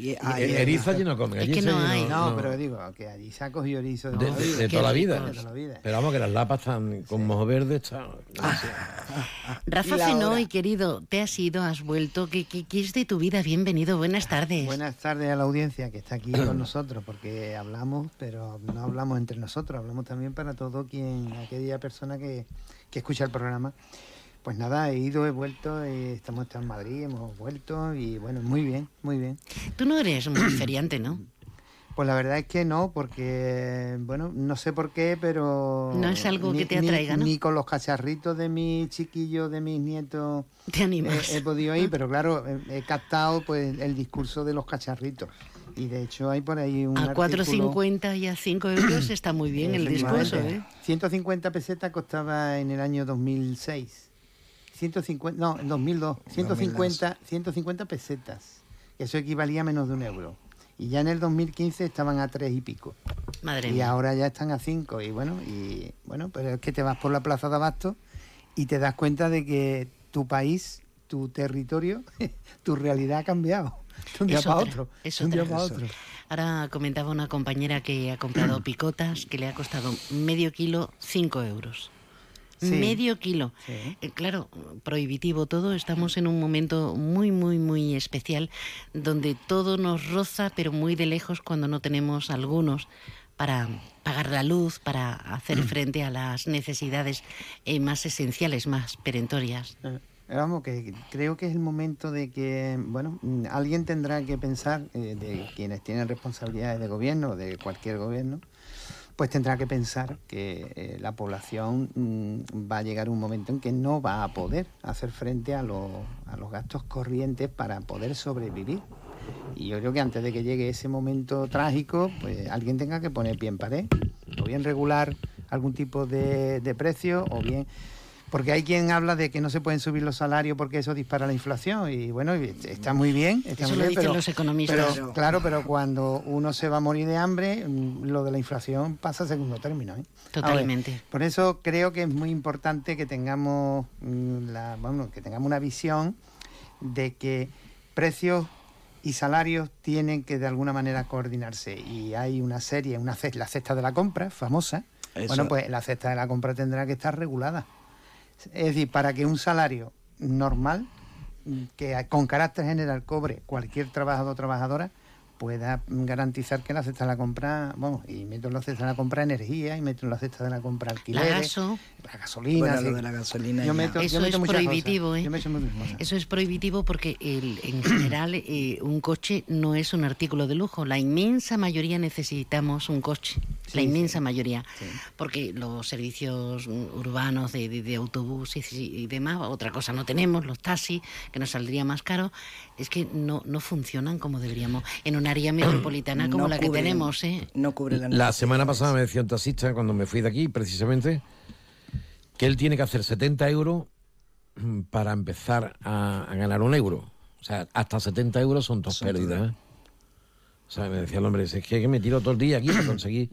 Y, ah, y erizo allí no comen, Es allí que sí no hay. No, no. pero digo que allí se ha cogido erizo de, De, toda la de- vida. de toda la vida. De toda la vida. Pero vamos, que las lapas están con mojo verde. Está... Rafa Y la Fenoy, querido, te has ido, has vuelto. ¿Qué, qué, qué es de tu vida? Bienvenido, buenas tardes. Buenas tardes a la audiencia que está aquí con nosotros, porque hablamos, pero no hablamos entre nosotros, hablamos también para todo quien, aquella persona que, que escucha el programa. Pues nada, he ido, he vuelto, eh, estamos en Madrid, hemos vuelto y bueno, muy bien, muy bien. Tú no eres muy [CLEARS THROAT] feriante, ¿no? Pues la verdad es que no, porque, bueno, no sé por qué, pero... No es algo que te ni- atraiga, ¿no? Ni con los cacharritos de mis chiquillos, de mis nietos... Te animas. He, he podido ir, [LAUGHS] pero claro, he, he captado pues el discurso de los cacharritos. Y de hecho hay por ahí un A artículo- 4,50 y a 5 euros está muy bien el discurso, ¿eh? 150 pesetas costaba en el año 2006. 150, no, en 2002. 150, 150 pesetas. Eso equivalía a menos de un euro. Y ya en el 2015 estaban a tres y pico. Madre y mía. ahora ya están a cinco. Y bueno, y bueno, pero es que te vas por la plaza de Abasto y te das cuenta de que tu país, tu territorio, [LAUGHS] tu realidad ha cambiado. De un día para otro. es de un día para otro. Ahora comentaba una compañera que ha comprado [CLEARS THROAT] picotas que le ha costado medio kilo 5 euros. Sí. Medio kilo. Sí. Eh, claro, prohibitivo todo. Estamos en un momento muy, muy, muy especial donde todo nos roza, pero muy de lejos cuando no tenemos algunos para pagar la luz, para hacer frente a las necesidades eh, más esenciales, más perentorias. Eh, Vamos, que creo que es el momento de que, bueno, mm, alguien tendrá que pensar, eh, de quienes tienen responsabilidades de gobierno, de cualquier gobierno, pues tendrá que pensar que eh, la población mm, va a llegar un momento en que no va a poder hacer frente a, los- a los gastos corrientes para poder sobrevivir. Y yo creo que antes de que llegue ese momento trágico, pues alguien tenga que poner pie en pared, o bien regular algún tipo de, de precio, o bien... Porque hay quien habla de que no se pueden subir los salarios porque eso dispara la inflación. Y bueno, está muy bien. Está Eso muy lo bien, dicen pero, los economistas. pero, claro, pero cuando uno se va a morir de hambre, mm, lo de la inflación pasa a segundo término. ¿eh? Ver, Totalmente. por eso creo que es muy importante que tengamos, mm, la, bueno, que tengamos una visión de que precios y salarios tienen que de alguna manera coordinarse. Y hay una serie, una ce- la cesta de la compra, famosa. Eso. Bueno, pues la cesta de la compra tendrá que estar regulada. Es decir, para que un salario normal, que con carácter general cobre cualquier trabajador o trabajadora, pueda garantizar que la cesta de la compra, bueno, y meto en la cesta de la compra energía, y meto en la cesta de la compra alquileres, gaso. la gasolina. Bueno, lo de la gasolina Yo yo Eso meto es prohibitivo, cosas. ¿eh? Yo meto. Eso es prohibitivo porque el- en [CLEARS THROAT] general eh, un coche no es un artículo de lujo. La inmensa mayoría necesitamos un coche, la inmensa sí. mayoría, porque los servicios urbanos de, de, de autobuses y, y demás, otra cosa no tenemos, los taxis, que nos saldría más caro, es que no, no funcionan como deberíamos en un área metropolitana [CLEARS THROAT] como No la que tenemos. ¿eh? No cubre la La semana pasada me decía un taxista, cuando me fui de aquí, precisamente, que él tiene que hacer 70 euros [CLEARS THROAT] para empezar a, a ganar un euro. O sea, hasta 70 euros son dos pérdidas. ¿eh? O sea, me decía el hombre, es que me tiro todo el día aquí para conseguir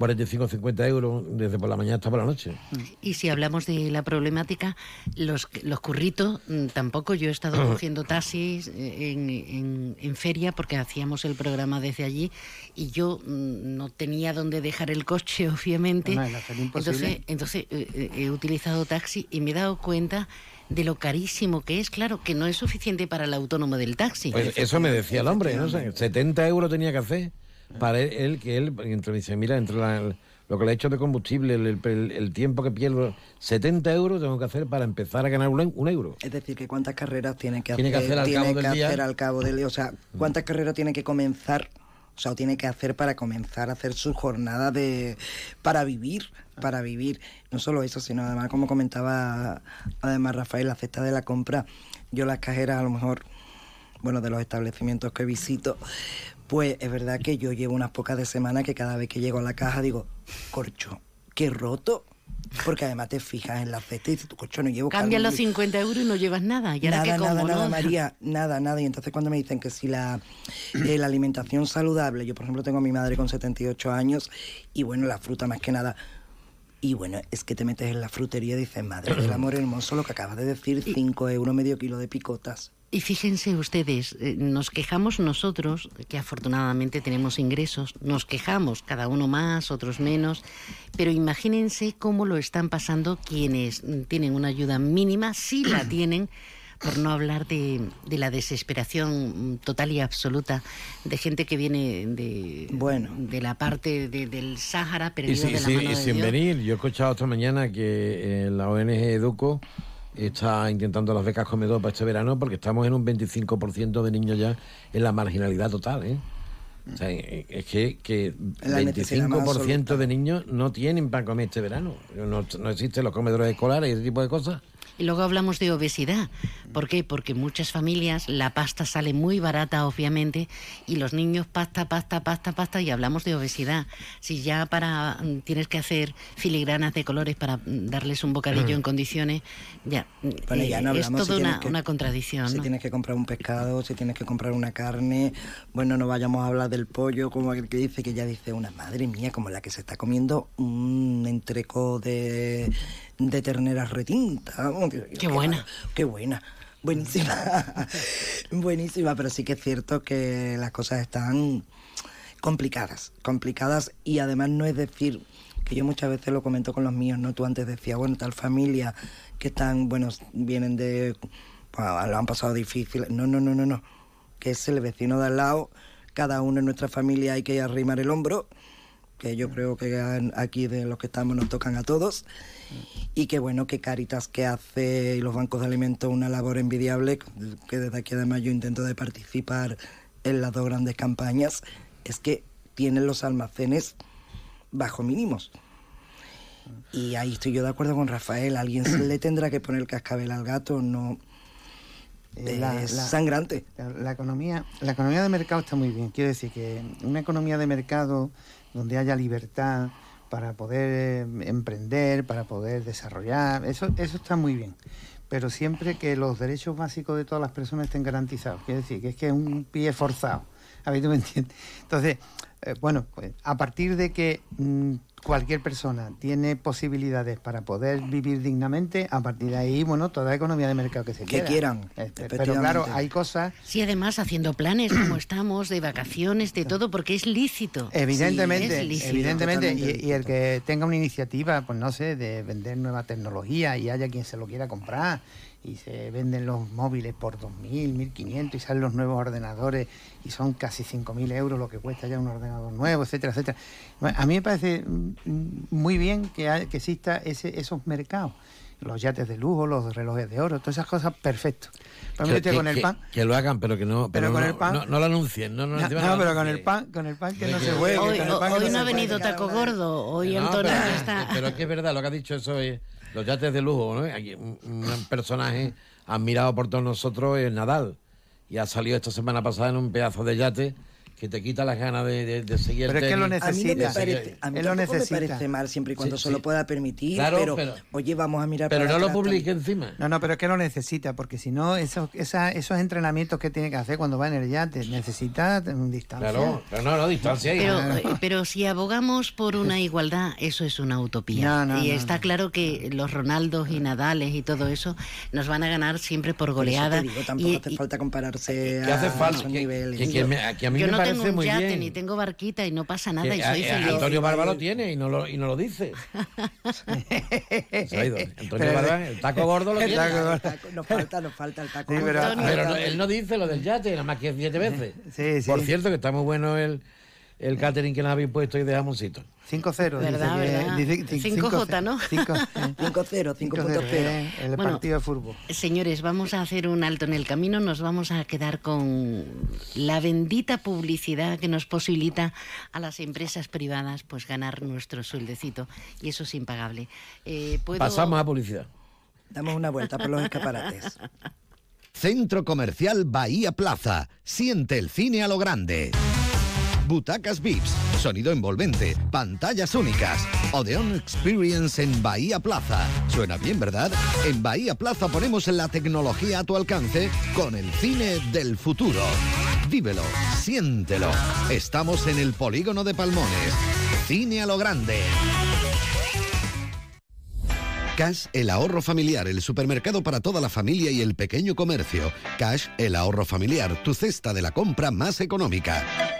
45 o 50 euros desde por la mañana hasta por la noche. Y si hablamos de la problemática, los, los curritos, mm, tampoco yo he estado cogiendo taxis eh, en, en- en feria porque hacíamos el programa desde allí y yo mm, no tenía dónde dejar el coche, [LAUGHS] obviamente. No, entonces entonces eh, eh, he utilizado taxi y me he dado cuenta de lo carísimo que es, claro, que no es suficiente para el autónomo del taxi. Pues eso me decía el hombre, ¿no? O sea, 70 euros tenía que hacer para él, él, que él, entre, dice, mira, entre la- lo que le he hecho de combustible, el, el- el tiempo que pierdo, 70 euros tengo que hacer para empezar a ganar un, eu- un euro. Es decir, que cuántas carreras tiene que Tiene que hacer, hacer al tiene cabo que del día. hacer al cabo del día. O sea, cuántas carreras tiene que comenzar, o sea, tiene que hacer para comenzar a hacer su jornada de para vivir, para vivir. No solo eso, sino además, como comentaba además Rafael, la cesta de la compra. Yo las cajeras a lo mejor bueno, de los establecimientos que visito, pues es verdad que yo llevo unas pocas de semanas que cada vez que llego a la caja digo, corcho, qué roto. Porque además te fijas en la cesta y dices, tu corcho no llevo Cambia carne". los 50 euros y no llevas nada. Y ahora nada, como, nada, ¿no? nada, María, nada, nada. Y entonces cuando me dicen que si la, eh, la alimentación saludable, yo por ejemplo tengo a mi madre con 78 años y bueno, la fruta más que nada. Y bueno, es que te metes en la frutería y dices, madre del amor hermoso, lo que acabas de decir, 5 euros medio kilo de picotas. Y fíjense ustedes, eh, nos quejamos nosotros, que afortunadamente tenemos ingresos, nos quejamos, cada uno más, otros menos, pero imagínense cómo lo están pasando quienes tienen una ayuda mínima, si la [CLEARS THROAT] tienen, por no hablar de, de la desesperación total y absoluta de gente que viene de, bueno. de la parte de- del Sáhara, Y, perdido sí- de la sí, mano y de sin Dios. venir, yo he escuchado esta mañana que eh, la ONG Educo está intentando las becas comedor para este verano porque estamos en un 25% de niños ya en la marginalidad total, ¿eh? O sea, es que, que En la necesidad más 25% de niños no tienen para comer este verano. No, no existen los comedores escolares y ese tipo de cosas. Y luego hablamos de obesidad. ¿Por qué? Porque muchas familias la pasta sale muy barata, obviamente, y los niños pasta, pasta, pasta, pasta, y hablamos de obesidad. Si ya para mm, tienes que hacer filigranas de colores para mm, darles un bocadillo en condiciones, ya, Bueno, eh, ya no es hablamos toda si una, que- una contradicción. Si ¿no? tienes que comprar un pescado, si tienes que comprar una carne, bueno, no vayamos a hablar del pollo, como aquel que dice que ya dice una madre mía, como la que se está comiendo un entreco de, de ternera retinta. Qué buena. Qué buena. Buenísima. [LAUGHS] Buenísima, pero sí que es cierto que las cosas están complicadas, complicadas y además no es decir que yo muchas veces lo comento con los míos, ¿no? Tú antes decías, bueno, tal familia que están, bueno, vienen de, bueno, lo han pasado difícil. No, no, no, no, no. Que es el vecino de al lado, cada uno en nuestra familia hay que arrimar el hombro, que yo creo que aquí de los que estamos nos tocan a todos. Y que bueno, que Caritas que hace y los bancos de alimentos una labor envidiable, que desde aquí además yo intento de participar en las dos grandes campañas, es que tienen los almacenes bajo mínimos. Y ahí estoy yo de acuerdo con Rafael, alguien se le tendrá que poner el cascabel al gato, no Eh, es la- sangrante. La, la economía, la economía de mercado está muy bien. Quiero decir que una economía de mercado donde haya libertad para poder eh, emprender, para poder desarrollar, eso, eso está muy bien. Pero siempre que los derechos básicos de todas las personas estén garantizados. Quiero decir que es que es un pie forzado. A ver, tú me entiendes. Entonces, eh, bueno, pues a partir de que mm, cualquier persona tiene posibilidades para poder vivir dignamente, a partir de ahí, bueno, toda economía de mercado que se Que quiera. quieran, Este, pero claro, hay cosas Sí, además haciendo planes como estamos, de vacaciones, de todo, porque es lícito. Evidentemente, Sí, es lícito. evidentemente, y, y el que tenga una iniciativa, pues no sé, de vender nueva tecnología y haya quien se lo quiera comprar y se venden los móviles por 2.000, 1.500 y salen los nuevos ordenadores y son casi 5.000 euros lo que cuesta ya un ordenador nuevo, etcétera, etcétera. Bueno, A mí me parece mm, muy bien que, hay- que exista ese, esos mercados. Los yates de lujo, los relojes de oro, todas esas cosas, perfecto. Pero Que, mírate que- con el que- pan. que lo hagan, pero que no, pero Pero con no, el pan- no, no lo anuncien. No, no, No, pero con el pan, con el pan que no se juegue. Hoy, no ha venido. Taco Gordo, hoy No, Antonio está... pero es que es verdad, lo que ha dicho eso es los yates de lujo, ¿no? Un, un personaje admirado por todos nosotros es Nadal. Y ha salido esta semana pasada en un pedazo de yate que te quita las ganas de, de- de seguir el Pero es que lo tenis. A mí no me necesita. parece, a mí Él lo me necesita. parece mal siempre y cuando Sí, se sí. lo pueda permitir, Claro, pero, pero- oye, vamos a mirar Pero para no lo publique encima. No, no, pero es que lo necesita, porque si no, esos, esa- esos entrenamientos que tiene que hacer cuando va en el yate, necesita un distancia. Claro, pero no, no, distancia. Pero, eh, pero si abogamos por una igualdad, eso es una utopía. No, no, y no, está claro que los Ronaldos y Nadales y todo eso nos van a ganar siempre por Por eso te goleada. digo, tampoco Y- hace y- falta compararse ¿Qué hace a falta? esos Que, niveles. que- que me- que a mí yo me no parece tengo un muy yate bien. ni tengo barquita y no pasa nada y soy eh, feliz. Antonio Barba lo tiene y no lo, y no lo dice. [LAUGHS] Se ha ido. Antonio Pero- Barba, [LAUGHS] el taco gordo lo El tiene. taco gordo. El taco- Nos falta, nos falta el taco. Sí, pero- Antonio. Pero no- él no dice lo del yate, nada más que siete veces. Sí, sí. Por cierto, que está muy bueno el, el catering que nos habéis puesto y de jamoncito. 5-0. dice ¿Verdad, que- verdad? dice que- 5J, ¿no? 5 5-0, 5.0. eh, el Bueno, partido de fútbol. Señores, vamos a hacer un alto en el camino, nos vamos a quedar con la bendita publicidad que nos posibilita a las empresas privadas pues ganar nuestro sueldecito y eso es impagable. Eh, ¿puedo- Pasamos a publicidad. Damos una vuelta por los escaparates. Centro Comercial Bahía Plaza. Siente el cine a lo grande. Butacas VIPs, sonido envolvente, pantallas únicas. Odeon Experience en Bahía Plaza. Suena bien, ¿verdad? En Bahía Plaza ponemos la tecnología a tu alcance con el cine del futuro. Vívelo, siéntelo. Estamos en el polígono de Palmones. Cine a lo grande. Cash, el ahorro familiar, el supermercado para toda la familia y el pequeño comercio. Cash, el ahorro familiar, tu cesta de la compra más económica.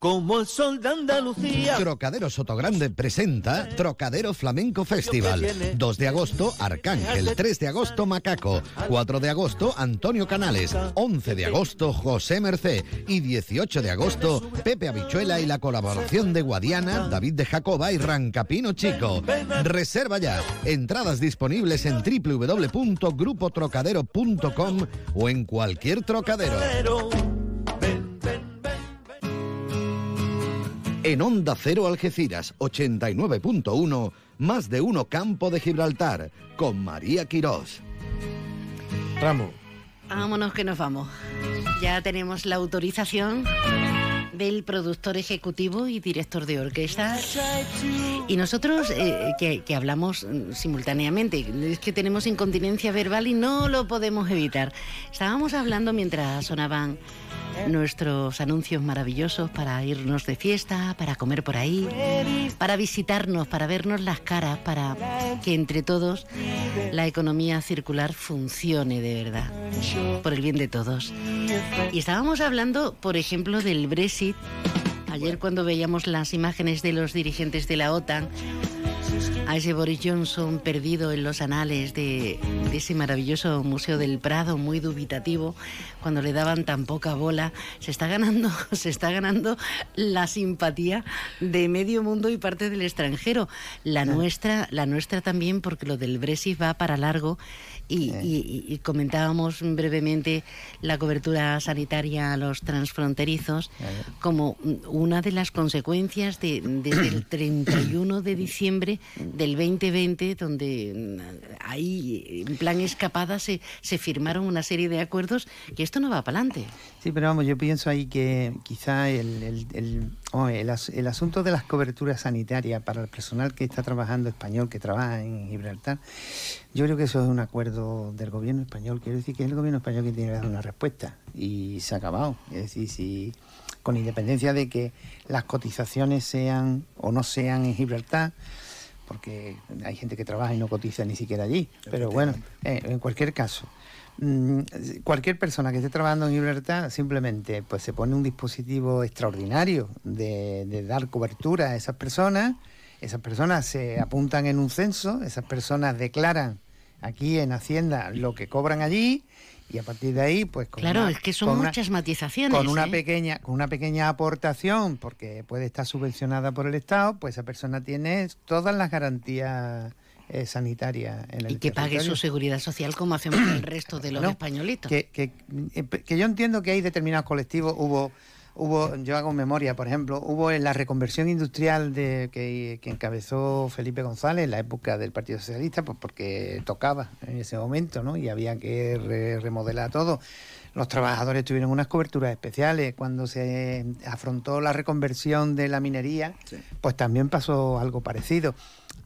Como el sol de Andalucía. Trocadero Sotogrande presenta Trocadero Flamenco Festival. 2 de agosto, Arcángel. 3 de agosto, Macaco. 4 de agosto, Antonio Canales. 11 de agosto, José Mercé. Y 18 de agosto, Pepe Habichuela y la colaboración de Guadiana, David de Jacoba y Rancapino Chico. Reserva ya. Entradas disponibles en www.grupotrocadero.com o en cualquier trocadero. En Onda Cero Algeciras 89.1, más de uno Campo de Gibraltar, con María Quirós. Ramos. Vámonos que nos vamos. Ya tenemos la autorización del productor ejecutivo y director de orquesta. Y nosotros, eh, que, que hablamos mm, simultáneamente, es que tenemos incontinencia verbal y no lo podemos evitar. Estábamos hablando mientras sonaban nuestros anuncios maravillosos para irnos de fiesta, para comer por ahí, para visitarnos, para vernos las caras, para que entre todos la economía circular funcione de verdad, por el bien de todos. Y estábamos hablando, por ejemplo, del Brexit. Ayer cuando veíamos las imágenes de los dirigentes de la OTAN, a ese Boris Johnson perdido en los anales de, de, ese maravilloso Museo del Prado, muy dubitativo, cuando le daban tan poca bola, se está ganando, [LAUGHS] se está ganando la simpatía de medio mundo y parte del extranjero. La nuestra, la nuestra también, porque lo del Brexit va para largo. Y, y, y, comentábamos brevemente la cobertura sanitaria a los transfronterizos como una de las consecuencias de, desde el 31 de diciembre del 2020, donde ahí, en plan escapada, se, se firmaron una serie de acuerdos que esto no va para adelante. Sí, pero vamos, yo pienso ahí que quizá el, el, el, oh, el, el asunto de las coberturas sanitarias para el personal que está trabajando español, que trabaja en Gibraltar, yo creo que eso es un acuerdo del gobierno español. Quiero decir que es el gobierno español que tiene que dar una respuesta y se ha acabado. Es decir, si con independencia de que las cotizaciones sean o no sean en Gibraltar, porque hay gente que trabaja y no cotiza ni siquiera allí. Pero bueno, eh, en cualquier caso, mmm, cualquier persona que esté trabajando en Gibraltar simplemente pues se pone un dispositivo extraordinario de, de dar cobertura a esas personas. Esas personas se apuntan en un censo, esas personas declaran aquí en Hacienda lo que cobran allí y a partir de ahí pues con claro una, es que son muchas una, matizaciones con una ¿eh? pequeña con una pequeña aportación porque puede estar subvencionada por el estado pues esa persona tiene todas las garantías eh, sanitarias en el y que pague su seguridad social como hacemos el [COUGHS] resto de los no, españolitos que, que, que yo entiendo que hay determinados colectivos hubo hubo, yo hago memoria, por ejemplo, hubo en la reconversión industrial de, que, que, encabezó Felipe González en la época del Partido Socialista, pues porque tocaba en ese momento, ¿no? Y había que re, remodelar todo. Los trabajadores tuvieron unas coberturas especiales. Cuando se afrontó la reconversión de la minería, sí. pues también pasó algo parecido.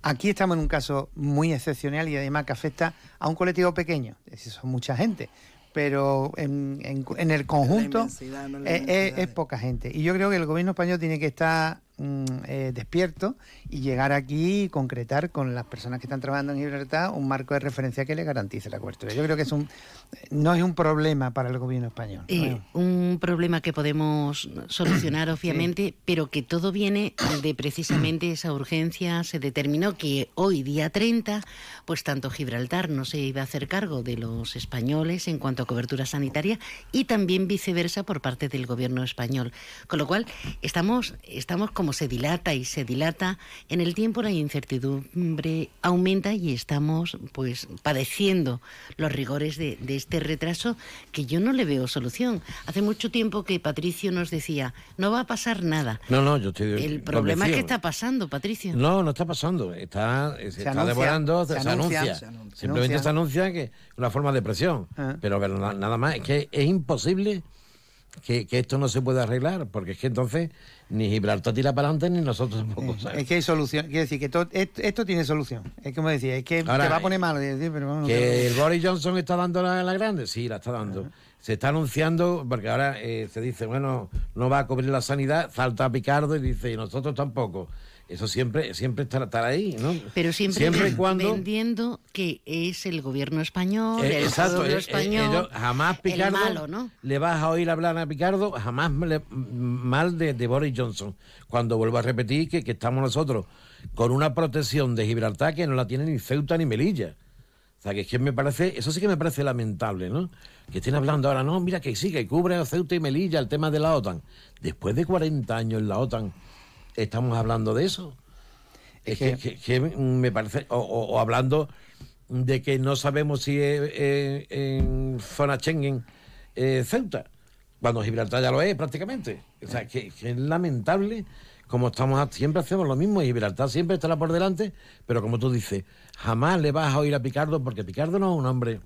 Aquí estamos en un caso muy excepcional y además que afecta a un colectivo pequeño, es decir, son mucha gente, pero en, en, en el conjunto no es, es, es, poca gente. Y yo creo que el gobierno español tiene que estar mm, eh, despiertos y llegar aquí y concretar con las personas que están trabajando en Gibraltar un marco de referencia que le garantice la cobertura. Yo creo que es un, no es un problema para el gobierno español. Eh, un problema que podemos solucionar, [CLEARS THROAT] obviamente, pero que todo viene de precisamente esa urgencia. Se determinó que hoy, día 30, pues tanto Gibraltar no se iba a hacer cargo de los españoles en cuanto a cobertura sanitaria y también viceversa por parte del gobierno español. Con lo cual, estamos, estamos como se dilata y se dilata en el tiempo, la incertidumbre aumenta y estamos pues padeciendo los rigores de, de este retraso que yo no le veo solución. Hace mucho tiempo que Patricio nos decía, no va a pasar nada. No, no, yo estoy El problema es que está pasando, Patricio. No, no está pasando. Está, se, está anuncia, devorando, se, se se anuncia. anuncia, se anuncia. Simplemente Se anuncia que es una forma de presión. Ah. Pero, pero na- nada más, es que es imposible que, que esto no se pueda arreglar, porque es que entonces ni Gibraltar tira para adelante ni nosotros tampoco. ¿sabes? Es que hay solución. Quiero decir que to- esto, esto tiene solución. Es como decía, es que Ahora, te va a poner mal. es decir, pero vamos, Que el Boris Johnson está dando la, la grande, sí, la está dando. Se está anunciando, porque ahora eh, se dice, bueno, no va a cubrir la sanidad, salta a Picardo y dice, y nosotros tampoco. Eso siempre, siempre estará, estará ahí, ¿no? Pero siempre, Siempre y [CLEARS THROAT] cuando vendiendo que es el gobierno español, Eh, el exacto, pueblo eh, eh, español, jamás el Picardo malo, ¿no? le vas a oír hablar a Picardo, jamás le- mal de, de Boris Johnson. Cuando vuelvo a repetir que, que estamos nosotros con una protección de Gibraltar que no la tiene ni Ceuta ni Melilla. O sea, que es que me parece, eso sí que me parece lamentable, ¿no? Que estén hablando ahora, no, mira que sí, que cubre a Ceuta y Melilla el tema de la OTAN. Después de 40 años en la OTAN, estamos hablando de eso. Es que, que- que me parece, o, o- o hablando de que no sabemos si es eh, en zona Schengen eh, Ceuta, cuando Gibraltar ya lo es prácticamente. O sea, que, que es lamentable como estamos, siempre hacemos lo mismo y Gibraltar siempre estará por delante, pero como tú dices, jamás le vas a oír a Picardo porque Picardo no es un hombre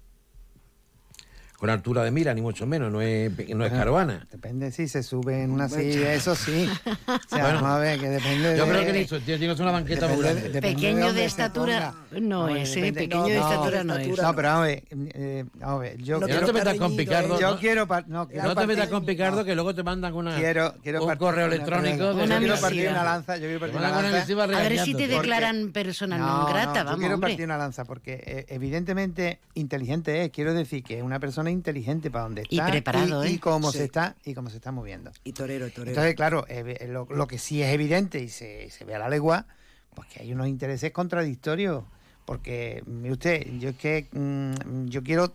con altura de mira, ni mucho menos, no es, no es caravana. Depende si se sube en una silla, eso sí. [LAUGHS] O sea, Bueno, vamos a ver, que depende Yo de... creo que listo, tío, tienes una banqueta muy grande. depende Pequeño de estatura no Vamos es, ¿eh? Pequeño de estatura no es. No, pero vamos a ver, eh, vamos a ver, yo No, quiero... no te metas con Picardo. Yo no- quiero... No, quiero no te metas partir- con Picardo que luego te mandan una, Quiero, quiero un correo una- electrónico. Yo de- quiero partir una lanza, yo quiero partir una una lanza. A ver si te declaran persona no, grata, no, yo vamos, quiero partir una lanza porque eh, evidentemente inteligente es, quiero decir que es una persona inteligente para donde Y está preparado, y, ¿eh? cómo Sí. se está y cómo se está moviendo. Y torero, torero. Entonces, claro, eh, lo, lo que sí es evidente y se, se ve a la legua, pues que hay unos intereses contradictorios. Porque, mire usted, yo es que mm, yo quiero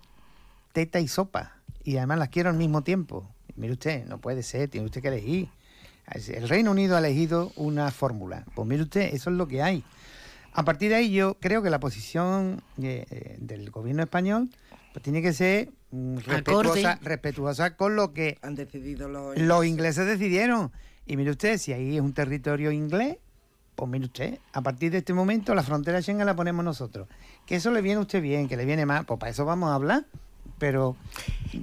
teta y sopa y además las quiero al mismo tiempo. Mire usted, no puede ser, tiene usted que elegir. El Reino Unido ha elegido una fórmula. Pues mire usted, eso es lo que hay. A partir de ahí yo creo que la posición eh, del gobierno español pues tiene que ser mm, respetuosa, respetuosa con lo que Han decidido los... los ingleses decidieron. Y mire usted, si ahí es un territorio inglés, pues mire usted, a partir de este momento la frontera Schengen la ponemos nosotros. Que eso le viene a usted bien, que le viene mal, pues para eso vamos a hablar. Pero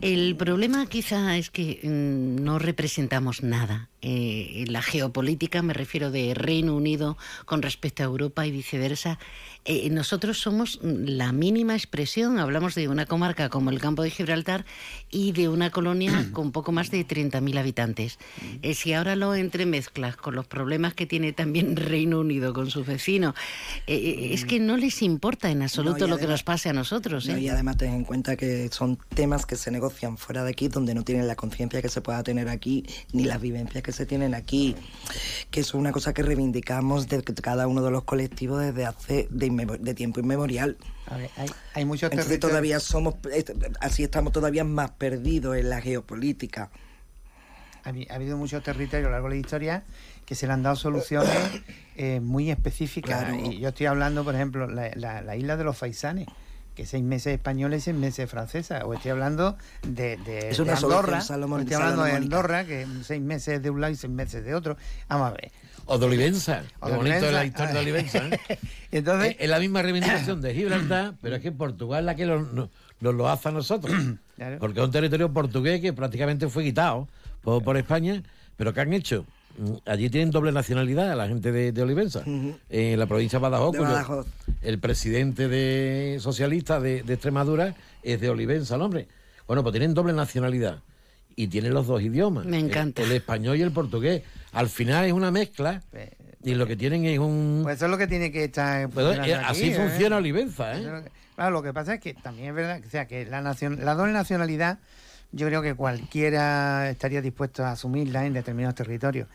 El problema quizá es que mm, no representamos nada. Eh, en la geopolítica, me refiero de Reino Unido con respecto a Europa y viceversa, eh, nosotros somos mm, la mínima expresión. Hablamos de una comarca como el Campo de Gibraltar y de una colonia [CLEARS THROAT] con poco más de 30.000 habitantes. Eh, si ahora lo entremezclas con los problemas que tiene también [LAUGHS] Reino Unido con sus vecinos, eh, eh, es que no les importa en absoluto No, lo que nos pase a nosotros. No, ¿eh? y además ten en cuenta que son temas que se negocian fuera de aquí, donde no tienen la conciencia que se pueda tener aquí, ni las vivencias que se tienen aquí, que es una cosa que reivindicamos de cada uno de los colectivos desde hace de, de tiempo inmemorial. a ver, hay, hay muchos Entonces todavía somos, así estamos todavía más perdidos en la geopolítica. ha, habi- ha habido muchos territorios a lo largo de la historia que se le han dado soluciones [COUGHS] eh, muy específicas. Claro. Y yo estoy hablando, por ejemplo, la, la- la isla de los Faisanes, que seis meses españoles y seis meses francesas. O estoy hablando de, de- Es de una Andorra. o salomón- estoy hablando de. Andorra, que seis meses de un lado y seis meses de otro. Vamos a ver. O de Olivenza. Qué de bonito es la historia de Olivenza. ¿eh? [LAUGHS] Entonces, es, la misma reivindicación de Gibraltar, [COUGHS] pero es que Portugal es la que lo- nos lo hace a nosotros. [COUGHS] Claro. Porque es un territorio portugués que prácticamente fue quitado por, por España, pero ¿qué han hecho? Mm, Allí tienen doble nacionalidad la gente de, de Olivenza. En la provincia de Badajoz, De cuyo- Badajoz. el presidente de socialista de, de Extremadura es de Olivenza, el hombre. Bueno, pues tienen doble nacionalidad. Y tiene los dos idiomas. Me encanta. El, el español y el portugués. Al final es una mezcla y lo que tienen es un... Pues eso es lo que tiene que estar. Pues, eh, aquí, así ¿eh? funciona Olivenza, ¿eh? lo que- Claro, lo que pasa es que también es verdad, o sea, que la, nacion- la doble nacionalidad, yo creo que cualquiera estaría dispuesto a asumirla en determinados territorios.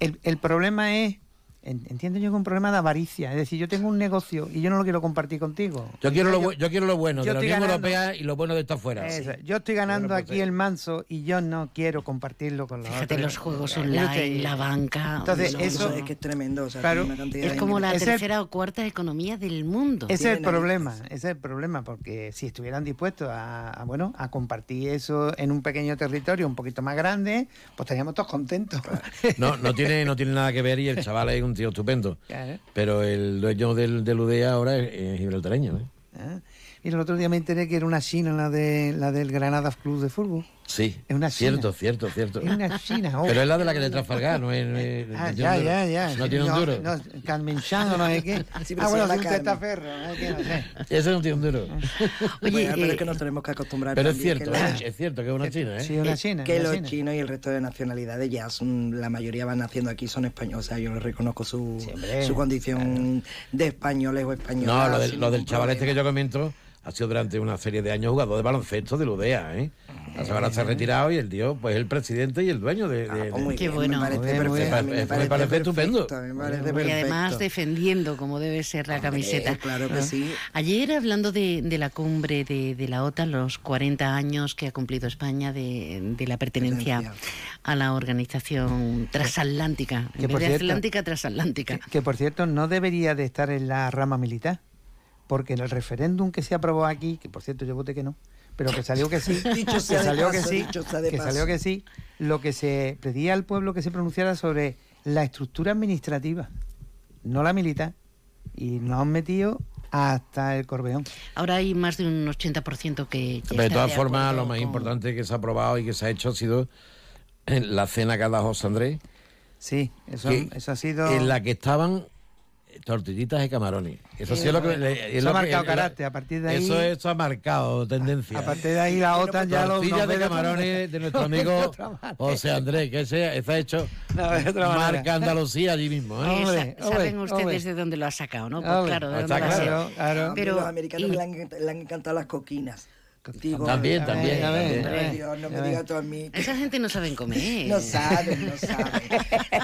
El, el problema es, entiendo yo que es un problema de avaricia, es decir, yo tengo un negocio y yo no lo quiero compartir contigo. Yo quiero, lo, yo quiero lo bueno yo de la Unión ganando- Europea y lo bueno de estar fuera. Eso, Yo estoy ganando Bueno, pues, aquí eh. el manso y yo no quiero compartirlo con los Fíjate otros. los juegos Mire online, la banca. Entonces, No, eso es que es tremendo. O sea, Claro. es como la tercera o cuarta economía del mundo. Ese es el problema, ese es el problema, porque si estuvieran dispuestos a, a, bueno, a compartir eso en un pequeño territorio un poquito más grande, pues estaríamos todos contentos. No, no tiene, no tiene nada que ver y el [LAUGHS] chaval es un tío estupendo. Claro. Pero el dueño del, del UDEA ahora es, es gibraltareño, ¿eh? Ah, Y el otro día me enteré que era una china la de la del Granada Club de Fútbol. Sí, Es una cierto, china. cierto, cierto. Es una china. [LAUGHS] oh. Pero es la de la que de Trafalgar, no es... no es- no Ah, tiene ya, un duro. ya, ya. No tiene un duro. No, Carmen Chan o no sé qué. [LAUGHS] Sí, ah, bueno, llama es un Carmen. testaferro. ¿eh? Que no sé. [LAUGHS] Ese no tiene un duro. Oye, Bueno, pero eh, es que nos tenemos que acostumbrar. Pero es cierto, que la- es, cierto que es una china, ¿eh? Sí, una china. que una los china. chinos y el resto de nacionalidades ya son, la mayoría van naciendo aquí, son españoles. O sea, yo les reconozco su, su condición de españoles o españoles. No, lo del, lo del chaval este que yo comento ha sido durante una serie de años jugador de baloncesto del UDEA, ¿eh? Ahora se ha retirado y el tío, pues el presidente y el dueño de... de- Ah, muy Qué bueno. Me parece perfecto. a mí Me estupendo. perfecto, me parece y además defendiendo como debe ser la camiseta. Claro que sí. Ayer hablando de, de la cumbre de, de la OTAN, los 40 años que ha cumplido España de, de la pertenencia Pertenencia. a la organización transatlántica, Que en vez de cierto- atlántica, transatlántica. Que, que, por cierto no debería de estar en la rama militar, porque en el referéndum que se aprobó aquí, que por cierto yo voté que no, pero que salió que sí, [LAUGHS] Dicho que salió que paso, sí, dicho sea de que paso. salió que sí, lo que se pedía al pueblo que se pronunciara sobre la estructura administrativa, no la militar, y nos han metido hasta el corbeón. Ahora hay más de un 80% que, que Pero de todas formas, lo más con- importante que se ha aprobado y que se ha hecho ha sido en la cena que ha dado José Andrés, Sí, eso, que- eso ha sido... en la que estaban tortillitas de camarones. Eso sí es lo que... es Eso lo ha marcado carácter, a partir de ahí... Eso, eso ha marcado tendencia. A partir de ahí la OTAN ya lo Tortillas de camarones de nuestro amigo. José Andrés, que ese, ha hecho [LAUGHS] marca Andalucía allí mismo. ¿eh? Saben ustedes hombre. de dónde lo ha sacado, ¿no? Pues claro, de está dónde va a ser. claro, claro. Pero- los americanos y- le, han, le han encantado las coquinas. Digo, También, a también, ver, también. A ver, Dios, no a me ver. digas tú a mí. Esa gente no saben comer. No saben, no saben.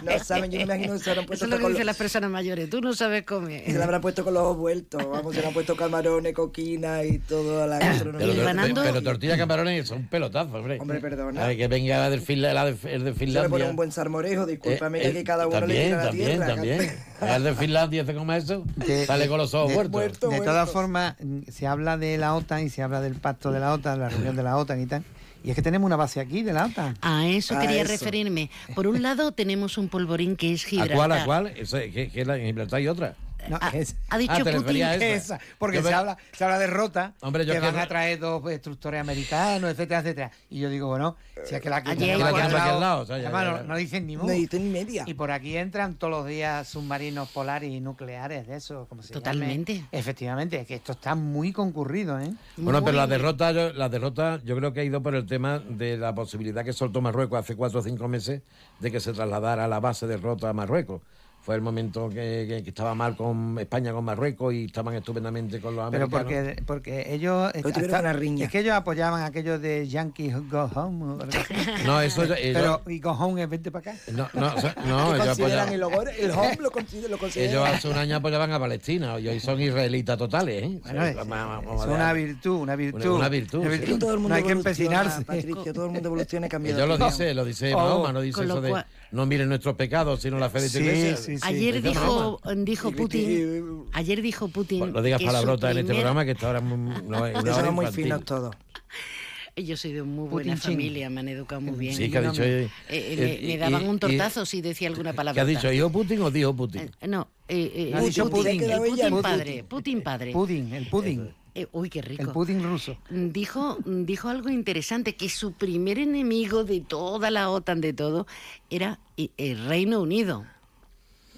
No saben, yo me imagino que se habrán Eso puesto es lo que con dicen los, las personas mayores. Tú no sabes comer. se le habrán puesto con los ojos vueltos. Vamos, se le han puesto camarones, coquinas y todo a la gastronomía. Pero, ganando- pero tortilla de camarones son pelotazos, hombre. Hombre, perdona. Ay, que venga la de, Finla- la de, el de Se le pone Finlandia. un buen salmorejo, discúlpame, Eh, que eh, aquí cada uno también, le tira la también, tierra. también. El de Finlandia se come eso, De- sale con los ojos de- muertos. muerto. De todas formas, se habla de la OTAN y se habla del pacto de la OTAN, la reunión de la OTAN y tal. Y es que tenemos una base aquí de la OTAN. A eso A quería eso. referirme. Por un lado tenemos un polvorín que es ¿A Gibraltar. cuál, a cuál? Eso, que, que la, en Gibraltar hay otra. No, Ha, es- ha dicho Ah, Putin a esa. que esa, porque Yo se me- habla, se habla de rota, Hombre, yo que van a traer dos destructores americanos, etcétera, etcétera. Y yo digo, bueno, si es que la que Ayer- tenemos La que al tenemos aquí al lado, lado, o sea, ya- además, ya- no, no dicen ni. No dicen media. Y por aquí entran todos los días submarinos polares y nucleares de eso, como se llame. Totalmente. Efectivamente, es que esto está muy concurrido, ¿eh? Bueno, pero la derrota, yo, la derrota yo creo que ha ido por el tema de la posibilidad que soltó Marruecos hace cuatro o cinco meses de que se trasladara la base de derrota a Marruecos. Fue el momento que, que- que estaba mal con España, con Marruecos y estaban estupendamente con los Pero americanos. porque, porque ellos... Hasta- una riña. Es que ellos apoyaban aquello de Yankees Go Home. o algo así. [LAUGHS] No, eso ellos- Pero, ¿y Go Home es vente para acá? No, no, o sea, no, [LAUGHS] ¿Qué ellos consideran apoyaban- el hogar? El home lo consideran. Lo consideran. ellos hace un año apoyaban a Palestina y hoy son israelitas totales, ¿eh? Bueno, O es, es ver. una virtud, una virtud. una virtud, Una sí. Es que todo el mundo no hay que empecinarse. Patricia, todo el mundo evoluciona y cambia Ellos lo dice, lo dice Oh, Mahoma, no dice eso de cual- no miren nuestros pecados, sino la fe de tu Sí, iglesia. sí, sí. Ayer dijo, dijo Putin, y- ayer dijo Putin Bueno, no digas palabrotas en este programa que está ahora muy- no, es una Que hora somos muy infantil. finos todos. [LAUGHS] Yo soy de muy buena Putin ching. familia, me han educado muy bien. Sí, que ha dicho. eh, Eh, eh, eh, me, me y- daban y- un y- tortazo si decía alguna palabra. ¿Qué ha dicho? ¿Dijo Putin o dijo Putin? no, eh, eh, Ha dicho Putin, Putin. Putin Putin. padre, Putin padre. Pudding, el pudding. Eh, uy, qué rico. El pudding ruso. Dijo, dijo algo interesante, que su primer enemigo de toda la OTAN, de todo, era eh, el Reino Unido.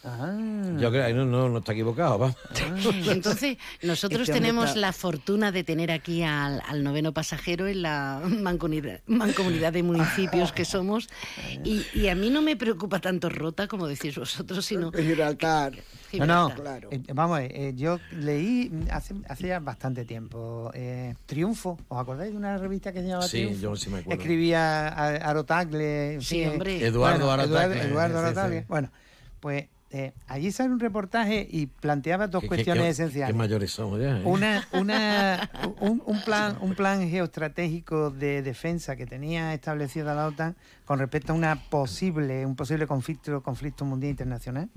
Yo creo que no, no, no está equivocado, va. [LAUGHS] Entonces, nosotros Este tenemos está- la fortuna de tener aquí al, al noveno pasajero en la mancomunidad, mancomunidad de municipios que somos. Y, y a mí no me preocupa tanto Rota, como decís vosotros, sino... Gibraltar. No, no, Gibraltar. eh, vamos, a ver, eh, yo leí hace, hace ya bastante tiempo eh, Triunfo, ¿os acordáis de una revista que se llamaba Sí, Triunfo? yo sí me acuerdo. Escribía a- Arotagle. en Sí, eh, hombre. Eduardo bueno, Arotagle, Eduardo, Eduardo sí, sí. Arotagle. Bueno, pues eh, allí sale un reportaje y planteaba dos Qué- qué- cuestiones qué- esenciales. Qué mayores somos ya. ¿eh? Una, una, [LAUGHS] un, un plan, un plan geoestratégico de defensa que tenía establecida la OTAN con respecto a una posible, un posible conflicto, conflicto mundial internacional.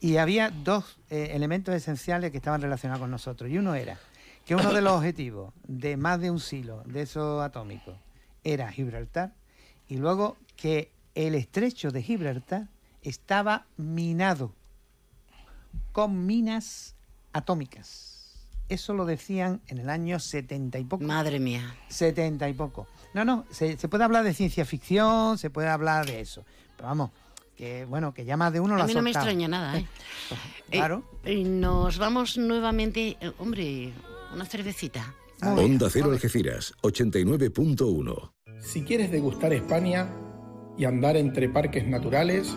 Y había dos eh, elementos esenciales que estaban relacionados con nosotros. Y uno era que uno de los objetivos de más de un silo de esos atómicos era Gibraltar. Y luego que el estrecho de Gibraltar estaba minado con minas atómicas. Eso lo decían en el año 70 y poco. Madre mía. 70 y poco. No, no, se, se puede hablar de ciencia ficción, se puede hablar de eso. Pero vamos, que bueno, que ya más de uno lo A ha mí no me extraña nada, ¿eh? [LAUGHS] Claro. Eh, y nos vamos nuevamente... eh, hombre, una cervecita. Onda Cero Algeciras, 89.1. Si quieres degustar España y andar entre parques naturales,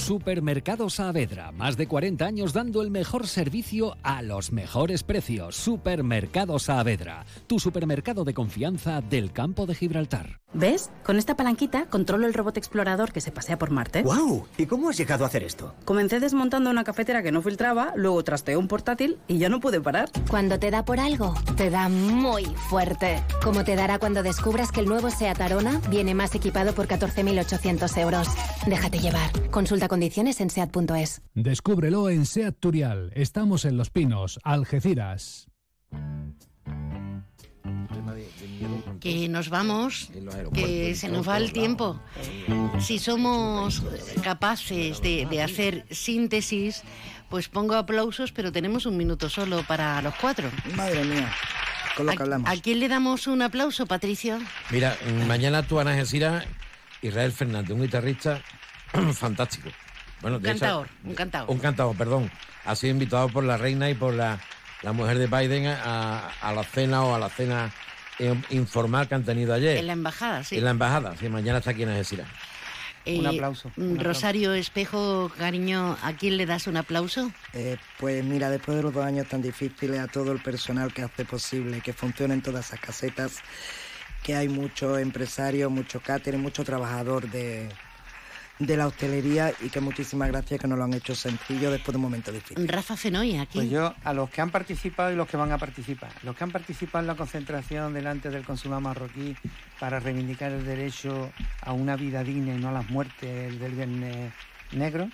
Supermercado Saavedra, más de 40 años dando el mejor servicio a los mejores precios. Supermercado Saavedra, tu supermercado de confianza del campo de Gibraltar. ¿Ves? Con esta palanquita controlo el robot explorador que se pasea por Marte. ¡Wow! ¿Y cómo has llegado a hacer esto? Comencé desmontando una cafetera que no filtraba, luego trasteé un portátil y ya no pude parar. Cuando te da por algo, te da muy fuerte. Como te dará cuando descubras que el nuevo SEAT Arona viene más equipado por 14.800 euros. Déjate llevar. Consulta condiciones en SEAT.es. Descúbrelo en SEAT Turial. Estamos en Los Pinos, Algeciras. Que nos vamos, que se nos va el tiempo. Si somos capaces de, de hacer síntesis, pues pongo aplausos, pero tenemos un minuto solo para los cuatro. Madre mía, con lo que ¿A, hablamos. a quién le damos un aplauso, Patricio? Mira, mañana actúa en Algeciras Israel Fernández, un guitarrista [CLEARS THROAT] fantástico. Bueno, Un hecho, cantador, un cantador. Un cantador, perdón. Ha sido invitado por la reina y por la, la mujer de Biden a, a la cena o a la cena informal que han tenido ayer. En la embajada, sí. En la embajada, sí, mañana está aquí en Algeciras. Eh, Un aplauso, un aplauso. Rosario Espejo, cariño, ¿a quién le das un aplauso? Eh, pues mira, después de los dos años tan difíciles, a todo el personal que hace posible que funcionen todas esas casetas, que hay muchos empresarios, mucho catering, mucho trabajador de, de la hostelería y que muchísimas gracias que nos lo han hecho sencillo después de un momento difícil. Rafa Fenoy, aquí. Pues yo, a los que han participado y los que van a participar. Los que han participado en la concentración delante del consulado marroquí para reivindicar el derecho a una vida digna y no a las muertes del Viernes Negro.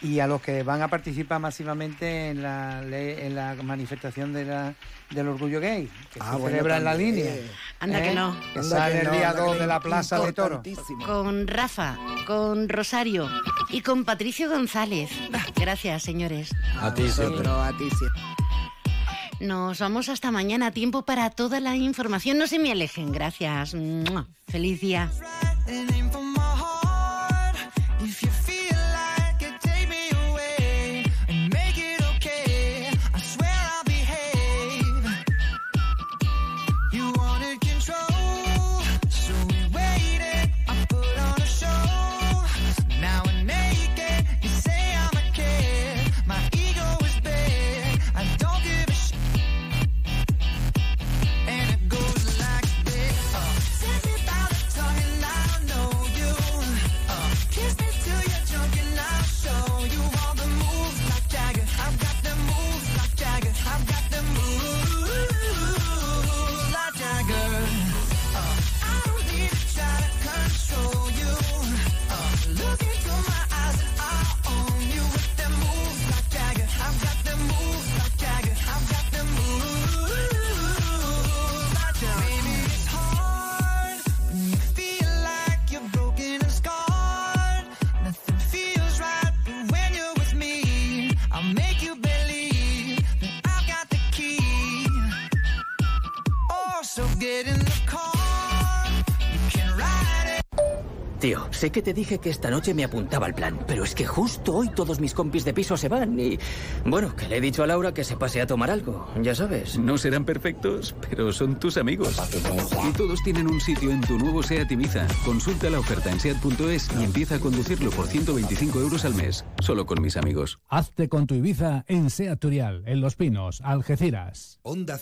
Y a los que van a participar masivamente en la, en la manifestación de la- del orgullo gay, que Ah, se bueno, celebra en la línea. Anda que ¿eh? no. Que Anda sale que el día anda 2 que de la Plaza de Toro. Con Rafa, con Rosario y con Patricio González. Gracias, señores. A ti, siempre. A ti siempre. Nos vamos hasta mañana. Tiempo para toda la información. No se me alejen. Gracias. ¡Mua! Feliz día. Sé que te dije que esta noche me apuntaba al plan, pero es que justo hoy todos mis compis de piso se van y... Bueno, que le he dicho a Laura que se pase a tomar algo, ya sabes. No serán perfectos, pero son tus amigos. Y todos tienen un sitio en tu nuevo SEAT Ibiza. Consulta la oferta en SEAT.es y empieza a conducirlo por 125 euros al mes. Solo con mis amigos. Hazte con tu Ibiza en Sea Turial, en Los Pinos, Algeciras. Onda